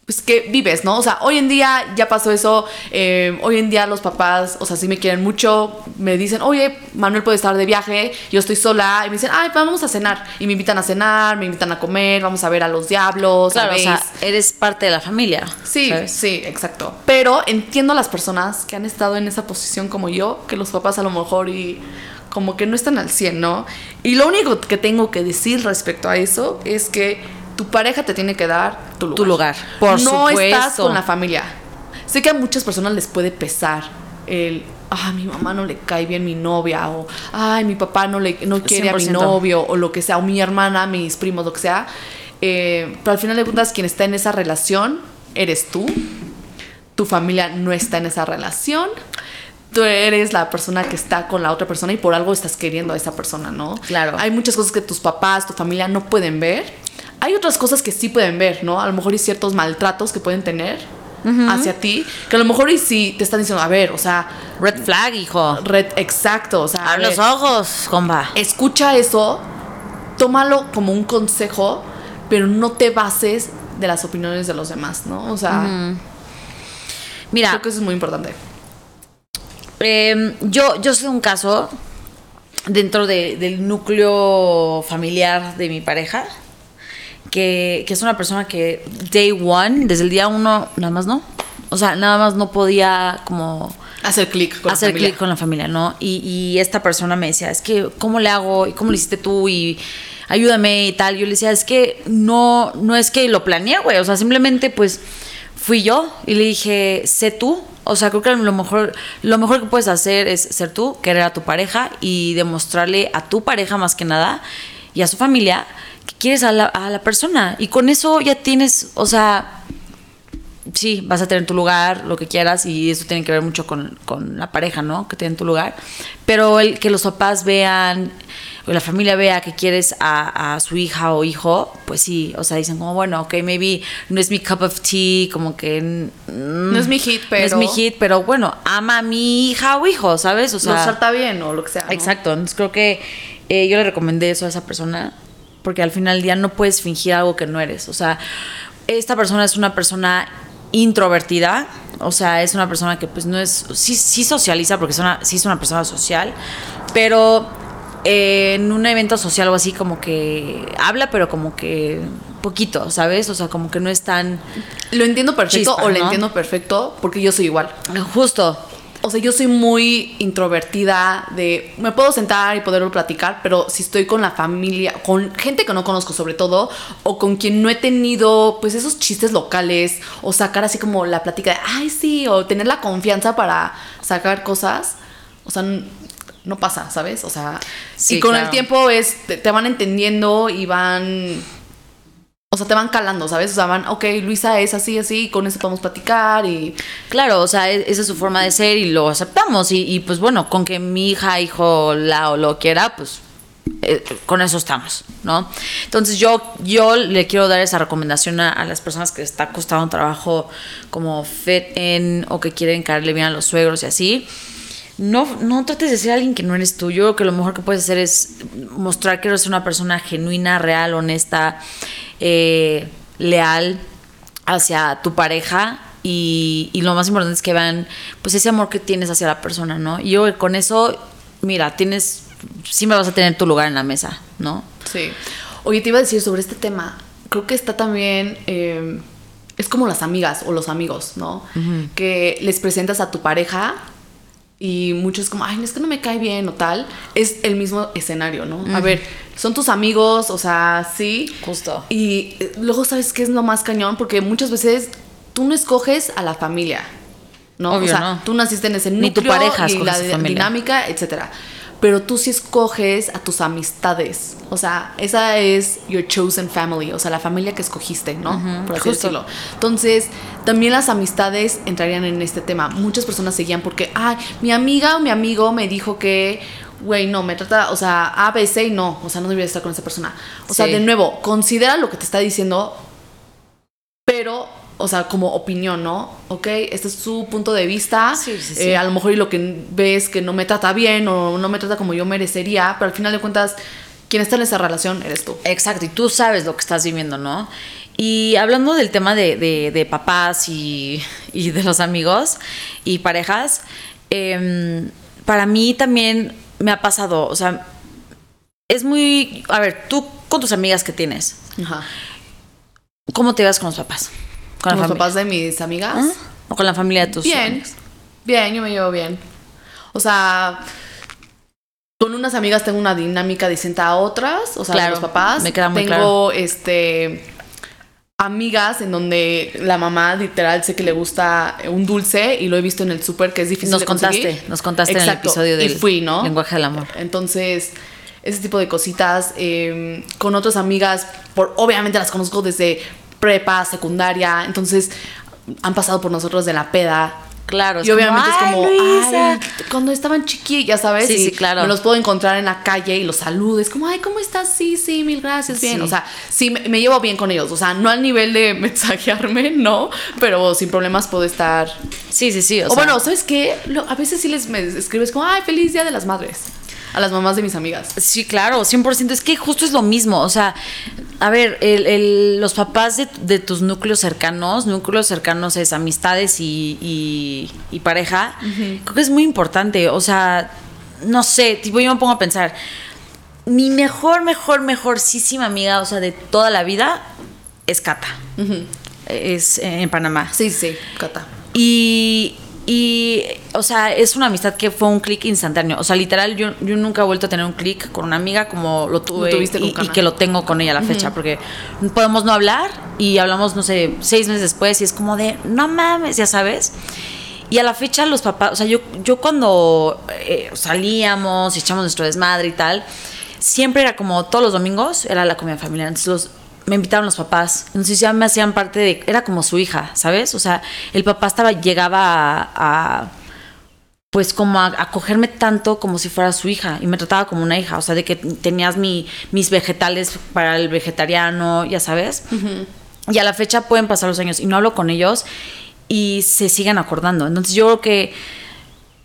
pues que vives, ¿no? O sea, hoy en día ya pasó eso, eh, hoy en día los papás, o sea, sí me quieren mucho, me dicen, oye, Manuel puede estar de viaje, yo estoy sola, y me dicen, ay, vamos a cenar, y me invitan a cenar, me invitan a comer, vamos a ver a los diablos, Claro, o sea, eres parte de la familia. Sí, ¿sabes? sí, exacto. Pero entiendo a las personas que han estado en esa posición como yo, que los papás a lo mejor y como que no están al 100, ¿no? Y lo único que tengo que decir respecto a eso es que tu pareja te tiene que dar tu lugar. Tu lugar, por no estás con la familia. Sé que a muchas personas les puede pesar el ah, mi mamá no le cae bien mi novia, o ay, mi papá no le no quiere a mi 100%. novio, o lo que sea, o mi hermana, mis primos, lo que sea. Eh, pero al final de cuentas, quien está en esa relación eres tú. tu familia no está en esa relación. Tú eres la persona que está con la otra persona y por algo estás queriendo a esa persona, ¿no? Claro. Hay muchas cosas que tus papás, tu familia no pueden ver. Hay otras cosas que sí pueden ver, ¿no? A lo mejor hay ciertos maltratos que pueden tener hacia ti, que a lo mejor y sí te están diciendo, a ver, o sea, Red flag, hijo. red exacto, o sea, a los ojos, compa. escucha eso, tómalo como un consejo, pero no te bases de las opiniones de los demás, ¿no? O sea, Mira, creo que eso es muy importante. Eh, yo, yo sé un caso dentro de- del núcleo familiar de mi pareja, que, que es una persona que day one, desde el día uno, nada más no. O sea, nada más no podía como Hacer clic con hacer la familia. clic con la familia, ¿no? Y, y esta persona me decía, es que, ¿cómo le hago? ¿Y cómo lo hiciste tú? Y ayúdame y tal. Yo le decía, es que no, no es que lo planeé, güey. O sea, simplemente, pues, fui yo y le dije, sé tú. O sea, creo que lo mejor, lo mejor que puedes hacer es ser tú, querer a tu pareja y demostrarle a tu pareja más que nada y a su familia quieres a la, a la persona. Y con eso ya tienes, o sea, sí, vas a tener tu lugar, lo que quieras, y eso tiene que ver mucho con, con la pareja, ¿no? Que tienen tu lugar. Pero el que los papás vean, o la familia vea que quieres a, a su hija o hijo, pues sí, o sea, dicen como, bueno, ok, maybe no es mi cup of tea, como que... mm, No es mi hit, pero- No es mi hit, pero bueno, ama a mi hija o hijo, ¿sabes? O sea, Lo salta bien o lo que sea. ¿no? Exacto, entonces creo que eh, yo le recomendé eso a esa persona porque al final del día no puedes fingir algo que no eres. O sea, esta persona es una persona introvertida, o sea, es una persona que pues no es, sí, sí socializa porque es una, sí es una persona social, pero eh, en un evento social o así como que habla, pero como que poquito, ¿sabes? O sea, como que no es tan Lo entiendo perfecto Chispa, o lo entiendo perfecto porque yo soy igual. justo. O sea, yo soy muy introvertida de... Me puedo sentar y poderlo platicar, pero si estoy con la familia, con gente que no conozco sobre todo, o con quien no he tenido, pues esos chistes locales, o sacar así como la plática de, ay, sí, o tener la confianza para sacar cosas, o sea, no pasa, ¿sabes? O sea, Sí, y con claro. el tiempo es, te, te van entendiendo y van... Sea, te van calando, ¿sabes? O sea, van, ok, Luisa es así, así, y con eso podemos platicar y... Claro, o sea, e- esa es su forma de ser y lo aceptamos. Y, y, pues bueno, con que mi hija, hijo, la o lo quiera, pues eh, con eso estamos, ¿no? Entonces yo, yo le quiero dar esa recomendación a, a las personas que les está costando un trabajo como fit en o que quieren caerle bien a los suegros y así. No, no trates de ser alguien que no eres tú. Yo creo que lo mejor que puedes hacer es mostrar que eres una persona genuina, real, honesta, eh, leal hacia tu pareja y, y lo más importante es que vean pues ese amor que tienes hacia la persona, ¿no? Y yo con eso, mira, tienes, siempre vas a tener tu lugar en la mesa, ¿no? Sí. Oye, te iba a decir sobre este tema. Creo que está también. eh, es como las amigas o los amigos, ¿no? Que les presentas a tu pareja y muchos como, ay, es que no me cae bien o tal. Es el mismo escenario, ¿no? A ver, son tus amigos, o sea, sí. Justo. Y eh, luego, ¿sabes qué es lo más cañón? Porque muchas veces tú no escoges a la familia, ¿no? Obvio, o sea, no. tú naciste en ese Ni tu núcleo pareja y la dinámica, etcétera. Pero tú sí escoges a tus amistades. O sea, esa es your chosen family. O sea, la familia que escogiste, ¿no? Por así justo. decirlo. Entonces, también las amistades entrarían en este tema. Muchas personas seguían porque, ay, mi amiga o mi amigo me dijo que, güey, no, me trata, o sea, A, B, C y no. O sea, no debería estar con esa persona. O sea, de nuevo, considera lo que te está diciendo, pero, o sea, como opinión, ¿no? Ok, este es su punto de vista. Sí, sí, sí. Eh, a lo mejor y lo que ves que no me trata bien o no me trata como yo merecería, pero al final de cuentas, quien está en esa relación eres tú. Exacto, y tú sabes lo que estás viviendo, ¿no? Y hablando del tema de, de- de papás y, y de los amigos y parejas, em, para mí también me ha pasado, o sea, es muy, a ver, tú con tus amigas que tienes, Ajá. ¿cómo te vas con los papás? Con los papás de mis amigas. ¿Ah? ¿O con la familia de tus Bien, amigas? bien, yo me llevo bien. O sea, con unas amigas tengo una dinámica distinta a otras, o sea, Claro, los papás. me queda muy tengo este amigas en donde la mamá literal sé que le gusta un dulce y lo he visto en el súper que es difícil Nos de conseguir. contaste, nos contaste en el Exacto, episodio del y fui, ¿no? lenguaje del amor. Entonces, ese tipo de cositas. eh, con otras amigas, por, obviamente las conozco desde prepa, secundaria. Entonces, han pasado por nosotros de la peda. Claro, es y obviamente como, es como, "Ay, Luisa". "Ay, cuando estaban chiquillas, ¿sabes? Sí, Y sí, claro. Me los puedo encontrar en la calle y los saludes, como, ay, ¿cómo estás? Sí, sí, mil gracias, bien. Sí. O sea, sí, me, me llevo bien con ellos. O sea, no al nivel de mensajearme, no, pero sin problemas puedo estar. Sí, sí, sí. O, O, sea, bueno, ¿sabes qué? Lo- a veces sí les me escribes como, ay, feliz día de las madres. A las mamás de mis amigas. Sí, claro, 100%. Es que justo es lo mismo. O sea, a ver, el- el- los papás de, de tus núcleos cercanos, núcleos cercanos es amistades y, y- y pareja, creo que es muy importante. O sea, no sé, tipo, yo me pongo a pensar, mi mejor, mejor, mejorísima amiga, o sea, de toda la vida, es Cata. Es en Panamá. Sí, sí, Cata. Y, y, o sea, es una amistad que fue un clic instantáneo. O sea, literal, yo, yo nunca he vuelto a tener un clic con una amiga como lo tuve Lo y, que lo tengo con ella a la fecha. Porque podemos no hablar y hablamos, no sé, seis meses después y es como de, no mames, ya sabes. Y a la fecha los papás, o sea, yo, yo cuando eh, salíamos y echamos nuestro desmadre y tal, siempre era como todos los domingos, era la comida familiar. Entonces los, me invitaban los papás. Entonces ya me hacían parte de, era como su hija, ¿sabes? O sea, el papá estaba, llegaba a, a, pues como a, a cogerme tanto como si fuera su hija y me trataba como una hija, o sea, de que tenías mi, mis vegetales para el vegetariano, ya sabes. Y a la fecha pueden pasar los años y no hablo con ellos y se siguen acordando. Entonces yo creo que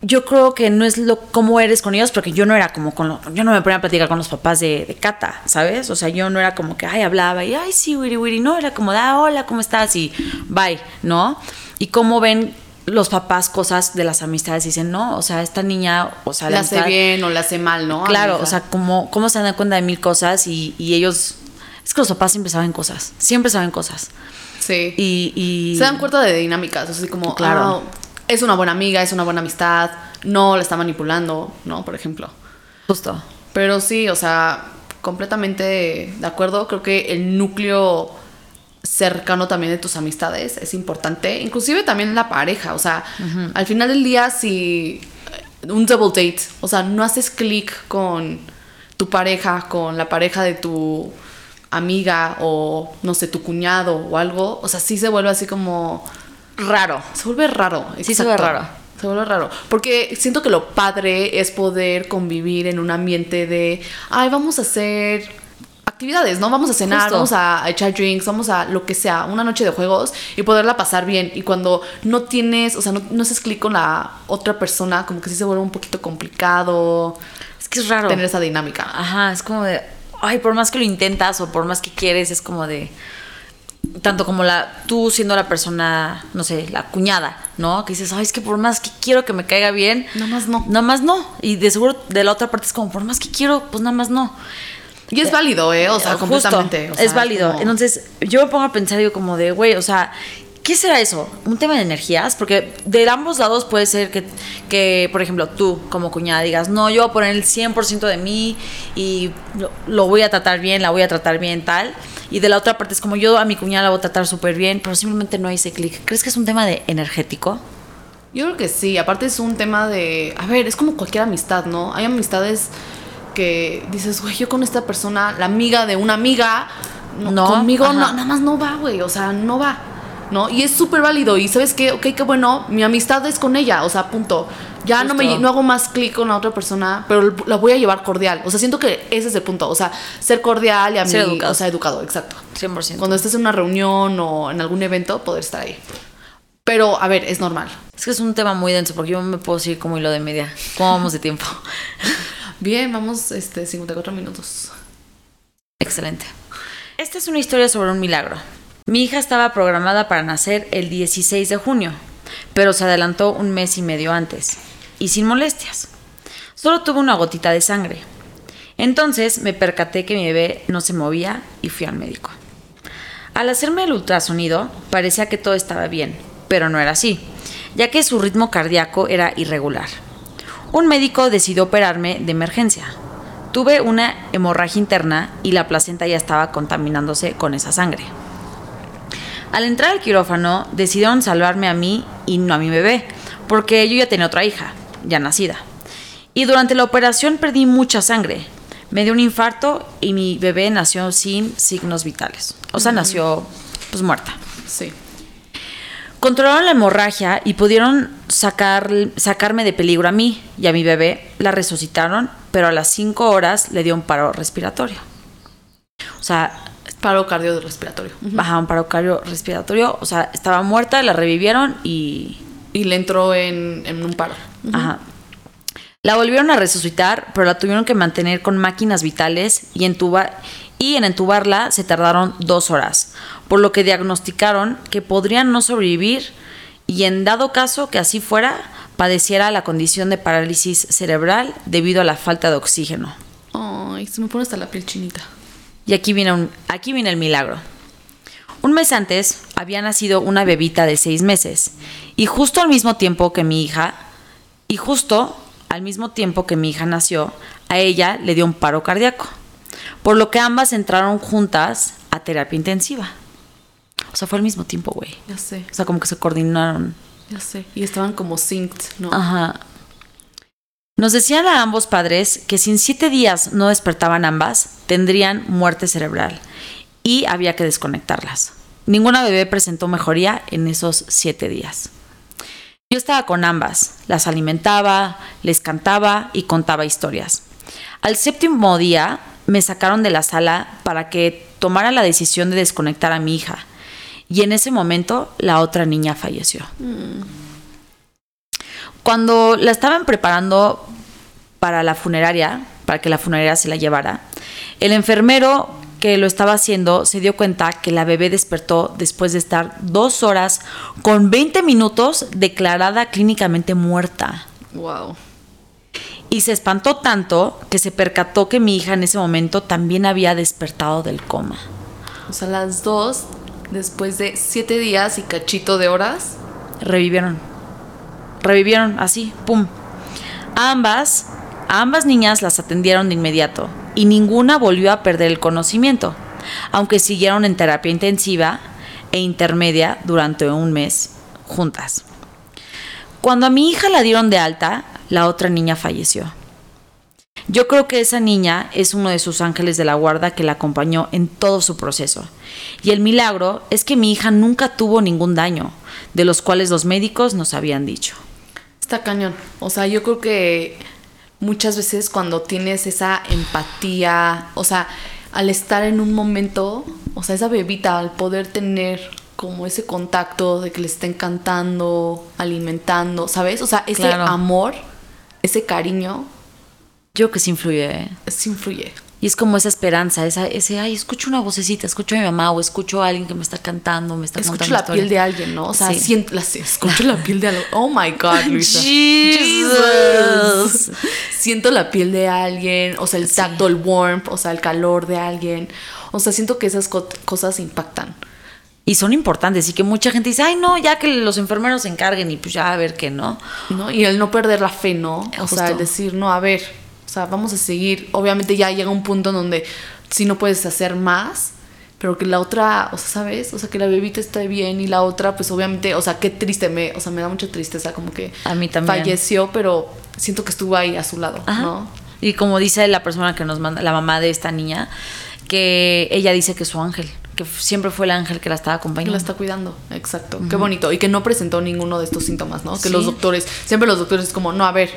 yo creo que no es lo cómo eres con ellos, porque yo no era como con lo- yo no me ponía a platicar con los papás de, de Cata, ¿sabes? O sea, yo no era como que ay hablaba y ay sí, wiri wiri, no, era como ah, hola, ¿cómo estás? y bye, ¿no? Y cómo ven los papás cosas de las amistades y dicen, no, o sea, esta niña, o sea, La hace amistad- bien o la hace mal, ¿no? Claro, o sea, cómo, cómo se dan cuenta de mil cosas y, y ellos, es que los papás siempre saben cosas, siempre saben cosas. Sí. Y, y Se dan cuenta de dinámicas, así como, Claro. ah, es una buena amiga, es una buena amistad, no la está manipulando, ¿no? Por ejemplo. justo. Pero sí, o sea, completamente de acuerdo. Creo que el núcleo cercano también de tus amistades es importante. Inclusive también la pareja. O sea, al final del día, si un double date, o sea, no haces clic con tu pareja, con la pareja de tu amiga o, no sé, tu cuñado o algo, o sea, sí se vuelve así como... Raro. Se vuelve raro. Sí, se vuelve raro. Se vuelve raro. Porque siento que lo padre es poder convivir en un ambiente de, ay, vamos a hacer actividades, ¿no? Vamos a cenar, Justo. vamos a echar drinks, vamos a lo que sea, una noche de juegos y poderla pasar bien. Y cuando no tienes, o sea, no, no haces clic con la otra persona, como que sí se vuelve un poquito complicado Es que es raro. tener esa dinámica. Ajá, es como de, ay, por más que lo intentas o por más que quieres, es como de, tanto como la, tú siendo la persona, no sé, la cuñada, ¿no? Que dices, ay, es que por más que quiero que me caiga bien, Nada más no. nada más no. Y de seguro de la otra parte es como, por más que quiero, pues nada más no. Y es válido, ¿eh? O sea, Justo, completamente. o sea, es válido. como- Entonces, yo me pongo a pensar, digo, como de, güey, o sea, ¿qué será eso? ¿Un tema de energías? Porque de ambos lados puede ser que, que por ejemplo, tú como cuñada digas, no, yo voy a poner el 100% de mí y lo, lo voy a tratar bien, la voy a tratar bien, tal. Y de la otra parte es como yo a mi cuñada la voy a tratar súper bien, pero simplemente no ese clic. ¿Crees que es un tema de energético? Yo creo que sí, aparte es un tema de, a ver, es como cualquier amistad, ¿no? Hay amistades que dices, güey, yo con esta persona, la amiga de una amiga, no, No, conmigo no, nada más no va, güey, o sea, no va, ¿no? Y es súper válido y sabes qué, ok, qué bueno, mi amistad es con ella, o sea, punto. Ya no, me, no hago más clic con la otra persona, pero la voy a llevar cordial. O sea, siento que ese es el punto, o sea, ser cordial y a mí, educado. o sea, educado, exacto. 100%. Cuando estés en una reunión o en algún evento, poder estar ahí. Pero, a ver, es normal. Es que es un tema muy denso porque yo me puedo seguir como hilo de media. ¿Cómo vamos de tiempo? Bien, vamos, este, 54 minutos. Excelente. Esta es una historia sobre un milagro. Mi hija estaba programada para nacer el 16 de junio, pero se adelantó un mes y medio antes, y sin molestias. Solo tuvo una gotita de sangre. Entonces me percaté que mi bebé no se movía y fui al médico. Al hacerme el ultrasonido, parecía que todo estaba bien, pero no era así, ya que su ritmo cardíaco era irregular. Un médico decidió operarme de emergencia. Tuve una hemorragia interna y la placenta ya estaba contaminándose con esa sangre. Al entrar al quirófano, decidieron salvarme a mí y no a mi bebé, porque yo ya tenía otra hija, ya nacida. Y durante la operación perdí mucha sangre. Me dio un infarto y mi bebé nació sin signos vitales. O sea, nació pues muerta. Sí. Controlaron la hemorragia y pudieron sacar, sacarme de peligro a mí y a mi bebé. La resucitaron, pero a las 5 horas le dio un paro respiratorio. O sea, Paro cardiorrespiratorio. baja un paro cardiorrespiratorio. O sea, estaba muerta, la revivieron y. Y le entró en, en un paro. Ajá. La volvieron a resucitar, pero la tuvieron que mantener con máquinas vitales y, entubar, y en entubarla se tardaron dos horas, por lo que diagnosticaron que podrían no sobrevivir y en dado caso que así fuera, padeciera la condición de parálisis cerebral debido a la falta de oxígeno. Ay, se me pone hasta la piel chinita. Y aquí viene, un- aquí viene el milagro. Un mes antes había nacido una bebita de seis meses y justo al mismo tiempo que mi hija, y justo al mismo tiempo que mi hija nació, a ella le dio un paro cardíaco, por lo que ambas entraron juntas a terapia intensiva. O sea, fue al mismo tiempo, güey. Ya sé, O sea, como que se coordinaron. ya sé. Y estaban como synced, ¿no? Ajá. Nos decían a ambos padres que si en siete días no despertaban ambas, tendrían muerte cerebral y había que desconectarlas. Ninguna bebé presentó mejoría en esos siete días. Yo estaba con ambas, las alimentaba, les cantaba y contaba historias. Al séptimo día me sacaron de la sala para que tomara la decisión de desconectar a mi hija y en ese momento la otra niña falleció. Cuando la estaban preparando para la funeraria, para que la funeraria se la llevara, el enfermero que lo estaba haciendo se dio cuenta que la bebé despertó después de estar dos horas con 20 minutos declarada clínicamente muerta. Wow. Y se espantó tanto que se percató que mi hija en ese momento también había despertado del coma. O sea, las dos, después de siete días y cachito de horas, Revivieron. Revivieron así, pum. Ambas, ambas niñas las atendieron de inmediato y ninguna volvió a perder el conocimiento, aunque siguieron en terapia intensiva e intermedia durante un mes juntas. Cuando a mi hija la dieron de alta, la otra niña falleció. Yo creo que esa niña es uno de sus ángeles de la guarda que la acompañó en todo su proceso. Y el milagro es que mi hija nunca tuvo ningún daño, de los cuales los médicos nos habían dicho. está cañón. O sea, yo creo que muchas veces cuando tienes esa empatía, o sea, al estar en un momento, o sea, esa bebita, al poder tener como ese contacto de que le estén cantando, alimentando, ¿sabes? O sea, ese Claro. amor, ese cariño, Yo creo que sí influye. ¿eh? sí influye. Y es como esa esperanza, esa, ese, ay, escucho una vocecita, escucho a mi mamá o escucho a alguien que me está cantando, me está Escucho contando la una historia. piel de alguien, ¿no? O sea, Sí. siento, la, escucho la piel de algo. Oh my God, Luisa. Jesus. Siento la piel de alguien, o sea, el tacto, el warmth, o sea, el calor de alguien. O sea, siento que esas co- cosas impactan. Y son importantes y que mucha gente dice, ay, no, ya que los enfermeros se encarguen y pues ya a ver qué, ¿no? ¿no? Y el no perder la fe, ¿no? O sea, el decir, no, a ver, sea, vamos a seguir. Obviamente ya llega un punto en donde sí no puedes hacer más, pero que la otra, o sea, ¿sabes? O sea, que la bebita esté bien y la otra, pues obviamente, o sea, qué triste, me, o sea, me da mucha tristeza como que A mí también. falleció, pero siento que estuvo ahí a su lado, Ajá. ¿no? Y como dice la persona que nos manda, la mamá de esta niña, que ella dice que es su ángel, que siempre fue el ángel que la estaba Que acompañando. la está cuidando, exacto. Qué bonito. Y que no presentó ninguno de estos síntomas, ¿no? Que Sí. los doctores, siempre los doctores es como, no, a ver,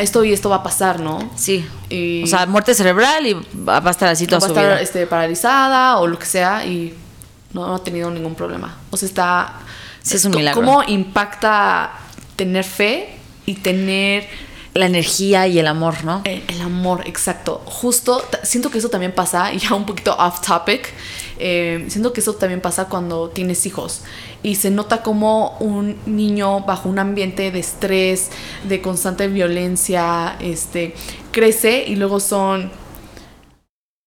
esto y esto va a pasar, ¿no? Sí. Y- O sea, muerte cerebral y va va a estar así va toda a su estar vida. este, paralizada o lo que sea y no, ha tenido ningún problema. O sea, está... Sí, es un milagro. ¿Cómo impacta tener fe y tener La energía y el amor, ¿no? el, el amor, exacto. Justo, siento que eso también pasa, y ya un poquito off topic, eh, siento que eso también pasa cuando tienes hijos. Y se nota como un niño bajo un ambiente de estrés, de constante violencia, este, crece y luego son...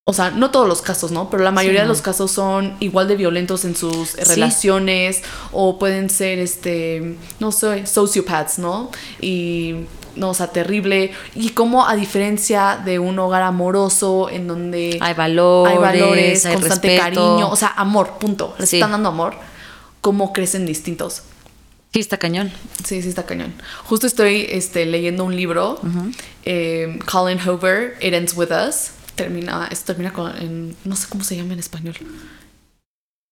O sea, no todos los casos, ¿no? Pero la mayoría de los casos son igual de violentos en sus relaciones o pueden ser, este, no sé, sociopaths, ¿no? Y, no, o sea, terrible. Y como a diferencia de un hogar amoroso en donde Hay valores, hay valores, hay constante respeto. cariño, o sea, amor, punto. Les Sí. están dando amor, cómo crecen distintos. Sí, está cañón. Sí, sí, está cañón. Justo estoy este, leyendo un libro, eh, Colin Hoover, It Ends With Us. Termina, esto termina con, en- no sé cómo se llama en español.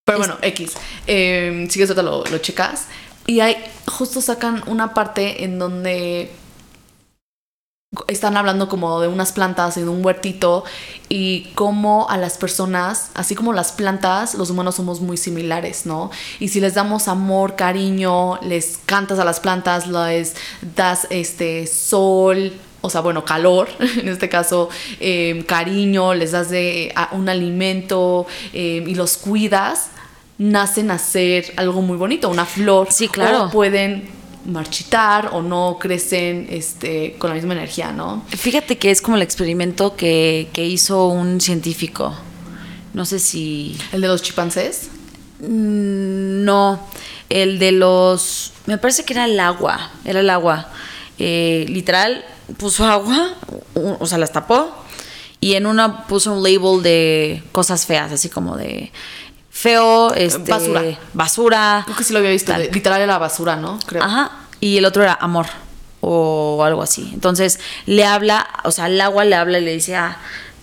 Pero bueno, X. Eh, si quieres, lo, lo checas. Y hay, justo sacan una parte en donde están hablando como de unas plantas en un huertito y cómo a las personas, así como las plantas, los humanos somos muy similares, ¿no? Y si les damos amor, cariño, les cantas a las plantas, les das este sol, o sea, bueno, calor, en este caso, em, cariño, les das de un alimento em, y los cuidas, nacen a ser algo muy bonito, una flor. Sí, claro. O pueden marchitar o no crecen este, con la misma energía, ¿no? Fíjate que es como el experimento que, hizo un científico. No sé si... ¿El de los chimpancés? Mm, no, el de los... Me parece que era el agua, era el agua. Eh, literal, puso agua, o sea, las tapó, y en una puso un label de cosas feas, así como de feo, este, basura. Basura. Creo que sí lo había visto. Literal era basura, ¿no? Creo. Ajá. Y el otro era amor o algo así. Entonces le habla, o sea, al agua le habla y le dice, ah,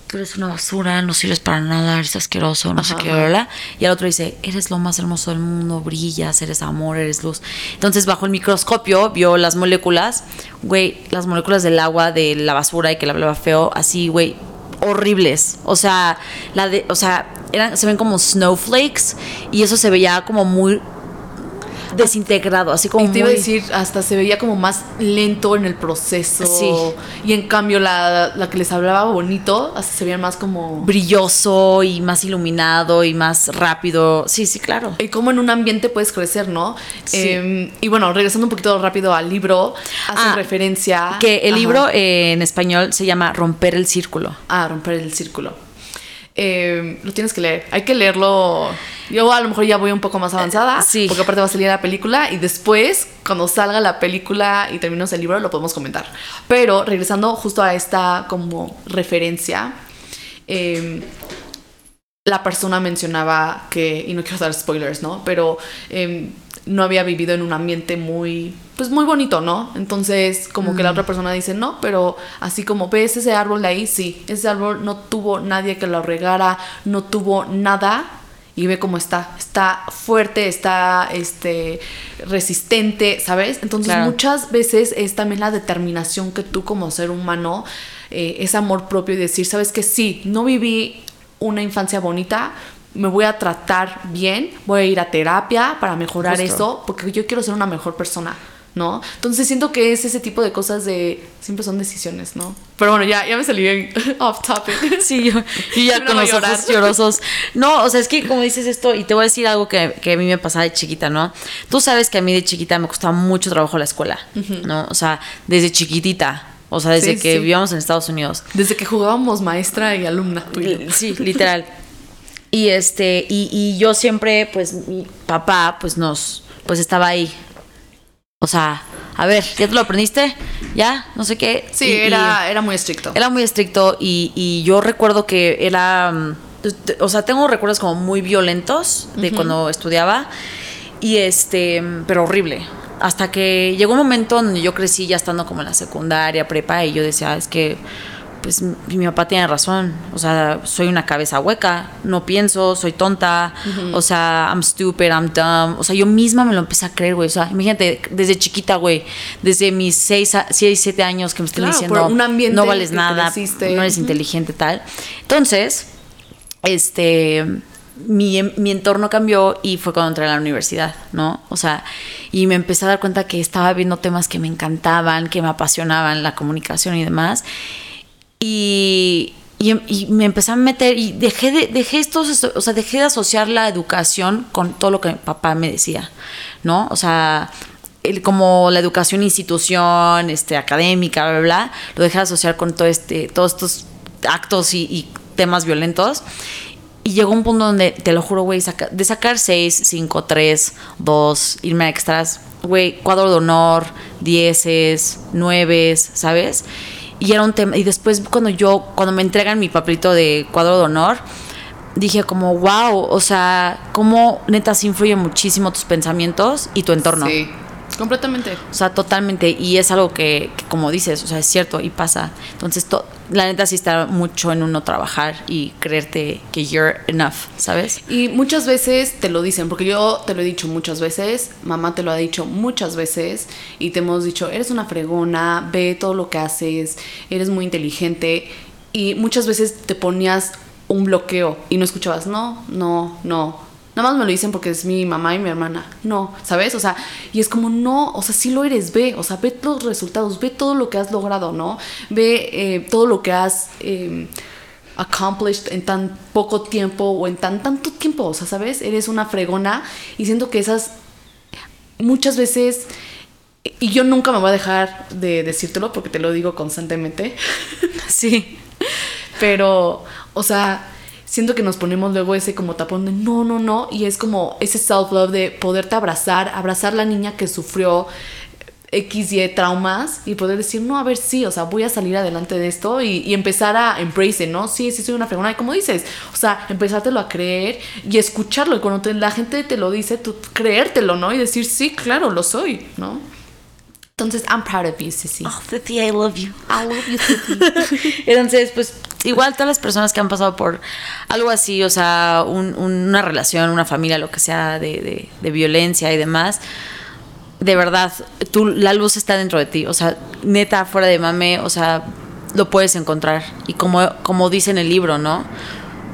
tú eres una basura, no sirves para nada, eres asqueroso, no sé qué, ¿verdad? Y al otro dice, eres lo más hermoso del mundo, brillas, eres amor, eres luz. Entonces, bajo el microscopio, vio las moléculas, güey, las moléculas del agua, de la basura y que le hablaba feo, así, güey, horribles. O sea, la de, o sea, eran, se ven como snowflakes y eso se veía como muy desintegrado, así como. Y te iba a decir, hasta se veía como más lento en el proceso. Sí. Y en cambio, la, la que les hablaba bonito, hasta se veía más como. Brilloso y más iluminado y más rápido. Sí, sí, claro. Y como en un ambiente puedes crecer, ¿no? Sí. Em, y bueno, regresando un poquito rápido al libro, hace ah, referencia. Que el libro eh, en español se llama Romper el Círculo. Ah, Romper el Círculo. Eh, lo tienes que leer. Hay que leerlo. Yo a lo mejor ya voy un poco más avanzada. Sí. Porque aparte va a salir la película y después, cuando salga la película y terminemos el libro, lo podemos comentar. Pero regresando justo a esta como referencia, em, la persona mencionaba que, y no quiero dar spoilers, ¿no? Pero em, no había vivido en un ambiente muy, pues muy bonito, ¿no? Entonces, como que la mm. otra persona dice, no, pero así como ves ese árbol de ahí, sí, ese árbol no tuvo nadie que lo regara, no tuvo nada. Y ve cómo está, está fuerte, está este, resistente, ¿sabes? Entonces muchas veces es también la determinación que tú como ser humano, eh, es amor propio y decir, ¿sabes que Sí, no viví una infancia bonita, me voy a tratar bien, voy a ir a terapia para mejorar eso, porque yo quiero ser una mejor persona, ¿no? Entonces siento que es ese tipo de cosas de, siempre son decisiones, ¿no? Pero bueno, ya, ya me salí en off topic. Sí, yo, ya con los ojos llorosos. No, o sea, es que como dices esto, y te voy a decir algo que, que, a mí me pasaba de chiquita, ¿no? Tú sabes que a mí de chiquita me costaba mucho trabajo la escuela, ¿no? O sea, desde chiquitita. O sea, desde que vivíamos en Estados Unidos. Desde que jugábamos maestra y alumna. Sí, literal. Y este, y, y yo siempre, pues, mi papá, pues nos, pues estaba ahí. O sea, a ver, ¿ya te lo aprendiste? ¿Ya? No sé qué. Sí, era, era muy estricto. Era muy estricto y, y yo recuerdo que era, o sea, tengo recuerdos como muy violentos de cuando estudiaba y este, pero horrible. Hasta que llegó un momento donde yo crecí ya estando como en la secundaria, prepa, y yo decía, es que pues mi papá tiene razón, o sea, soy una cabeza hueca, no pienso, soy tonta, o sea, I'm stupid, I'm dumb, o sea, yo misma me lo empecé a creer, güey, o sea, imagínate, desde chiquita, güey, desde mis 6, 7 años que me estén diciendo, no vales nada, no eres inteligente, tal. Entonces, este, mi, mi, entorno cambió y fue cuando entré a la universidad, ¿no? O sea, y me empecé a dar cuenta que estaba viendo temas que me encantaban, que me apasionaban, la comunicación y demás. Y, y, me empecé a meter y dejé de, dejé estos, o sea, dejé de asociar la educación con todo lo que mi papá me decía, ¿no? O sea, el, como la educación institución, este, académica, bla, bla, bla, lo dejé de asociar con todo este, todos estos actos y, temas violentos. Y llegó un punto donde, te lo juro, güey, de sacar 6, 5, 3, 2, irme a extras, güey, cuadro de honor, dieces, nueves, ¿sabes? Y era un tema. Y después, cuando yo, cuando me entregan mi papelito de cuadro de honor, dije como, wow, o sea, cómo neta se influye muchísimo tus pensamientos y tu entorno. Sí, completamente. O sea, totalmente. Y es algo que, como dices, o sea, es cierto y pasa. Entonces, la neta sí está mucho en uno trabajar y creerte que you're enough, ¿sabes? Y muchas veces te lo dicen, porque yo te lo he dicho muchas veces, mamá te lo ha dicho muchas veces y te hemos dicho, eres una fregona, ve todo lo que haces, eres muy inteligente y muchas veces te ponías un bloqueo y no escuchabas, no, no, no, Nada más me lo dicen porque es mi mamá y mi hermana. No, ¿sabes? O sea, y es como, no, o sea, sí lo eres, ve, o sea, ve los resultados, ve todo lo que has logrado, ¿no? Ve eh, todo lo que has eh, accomplished en tan poco tiempo o en tan tanto tiempo, o sea, ¿sabes? Eres una fregona y siento que esas muchas veces, y yo nunca me voy a dejar de decírtelo porque te lo digo constantemente. Sí. Pero, o sea, siento que nos ponemos luego ese como tapón de no, no, no, y es como ese self-love de poderte abrazar, abrazar la niña que sufrió X, Y traumas y poder decir, no, a ver, sí, o sea, voy a salir adelante de esto y, empezar a embrace, ¿no? Sí, sí, soy una fregona, y como dices, o sea, empezártelo a creer y escucharlo, y cuando la gente te lo dice, tú creértelo, ¿no? Y decir, sí, claro, lo soy, ¿no? Entonces, I'm proud of you, Sissy. Oh, Sissy, I love you. I love you, Sissy. Entonces, pues, igual todas las personas que han pasado por algo así, o sea, una relación, una familia, lo que sea, de, violencia y demás, de verdad, tú, la luz está dentro de ti. O sea, neta, fuera de mame, o sea, lo puedes encontrar. Y como, como dice en el libro, ¿no?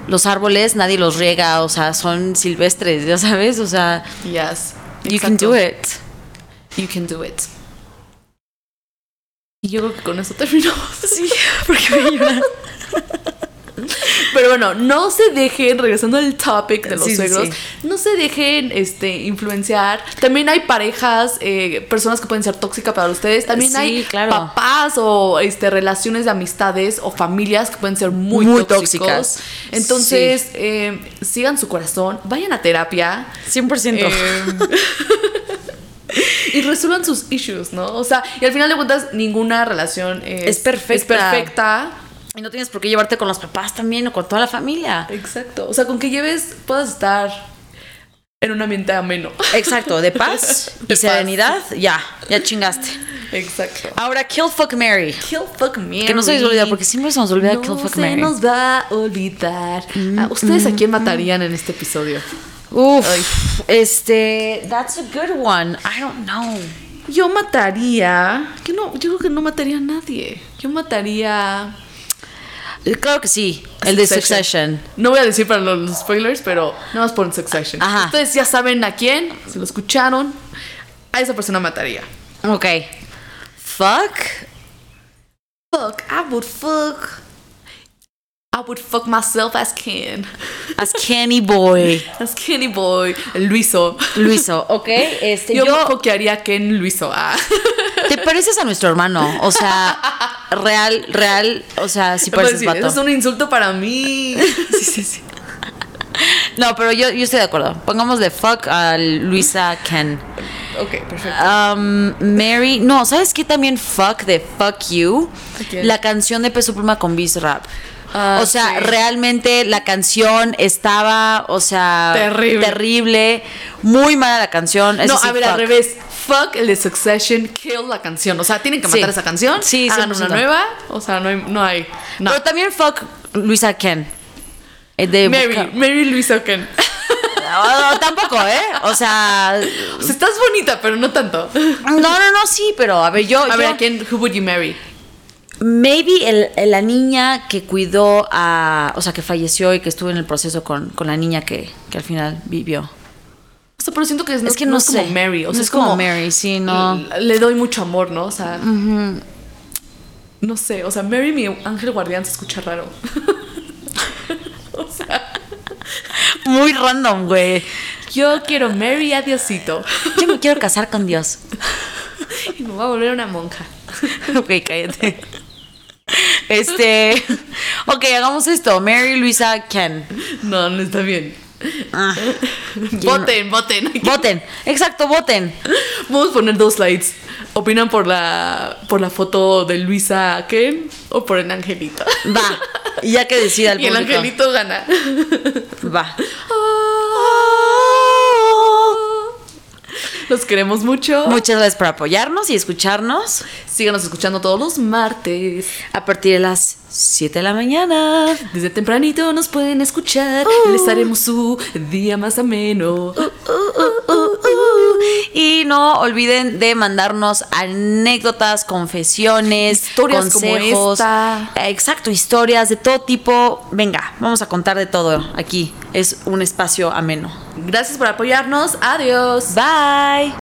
Los árboles nadie los riega, o sea, son silvestres, ya sabes, o sea. Yes. You can do it. You can do it. Y yo creo que con eso terminamos. Sí, porque me llorar. Pero bueno, no se dejen, regresando al topic de los suegros, no se dejen este, influenciar. También hay parejas, eh, personas que pueden ser tóxicas para ustedes. También hay papás o este, relaciones de amistades o familias que pueden ser muy, tóxicas. Entonces, eh, sigan su corazón, vayan a terapia. 100%. y resuelvan sus issues, ¿no? O sea, y al final de cuentas, ninguna relación es, perfecta. Es perfecta. Y no tienes por qué llevarte con los papás también o con toda la familia. Exacto. O sea, con que lleves, puedas estar en un ambiente ameno. Exacto, de paz y serenidad, ya, ya chingaste. Exacto. Ahora, Kill Fuck Mary. Kill Fuck Mary. Que no se les olvida, porque siempre se nos olvida Kill Fuck Mary. Se nos va a olvidar. Ah, ¿Ustedes a quién matarían en este episodio? Uf, este, that's a good one. I don't know. Yo mataría, que no, yo creo que no mataría a nadie. Yo mataría. Claro que sí, el de Succession. No voy a decir para los spoilers, pero nada más por Succession. Ajá. Ustedes ya saben a quién, si lo escucharon, a esa persona mataría. Ok. Fuck. Fuck, I would fuck. I would fuck myself as Ken. As Kenny Boy. As Kenny Boy. Luiso. Luiso, ok. Este, yo, yo que a Ken Luiso. Ah. Te pareces a nuestro hermano. O sea, real, real. O sea, si pareces vato. Eso es un insulto para mí. sí, sí, sí. No, pero yo, yo estoy de acuerdo. Pongamos de fuck a Luisa Ken. Ok, perfecto. Um, Mary, no, ¿sabes qué también fuck de fuck you? La canción de Peso Pluma con Biz Rap. Ah, o sea, realmente la canción estaba, o sea, terrible. terrible muy mala la canción. no, a ver, al revés. Fuck el de Succession, kill la canción. O sea, tienen que matar esa canción. Sí, hagan una nueva. O sea, no hay. No hay Pero también fuck Luisa Ken. Eh, de Mary, Mary Luisa Ken. No, tampoco, ¿eh? O sea, o sea, estás bonita, pero no tanto. No, no, no, sí, pero a ver, yo. A ver, quién? Who would you marry? Maybe el, la niña que cuidó a. O sea, que falleció y que estuvo en el proceso con, la niña que, al final vivió. O sea, pero siento que es, no, es que no, es como Mary. O sea, es, como, Mary, sí, no. Le doy mucho amor, ¿no? O sea. No sé, o sea, Mary, mi ángel guardián, se escucha raro. o sea. Muy random, güey. Yo quiero Mary a Diosito. Yo me quiero casar con Dios. y me voy a volver una monja. ok, cállate. Este. Ok, hagamos esto. Mary, Luisa, Ken. No, no está bien. Ah, voten, voten. Voten, exacto, voten. Vamos a poner dos slides. ¿Opinan por la, por la foto de Luisa Ken o por el angelito? Va, y ya que decida el Y el angelito gana. Va. Los queremos mucho. Muchas gracias por apoyarnos y escucharnos Síganos escuchando todos los martes. a partir de las 7 de la mañana. Desde tempranito nos pueden escuchar. Les haremos su día más ameno. Y no olviden de mandarnos anécdotas, confesiones, Historias como consejos. esta. Exacto, historias de todo tipo. Venga, vamos a contar de todo aquí. Es un espacio ameno. Gracias por apoyarnos. Adiós. Bye.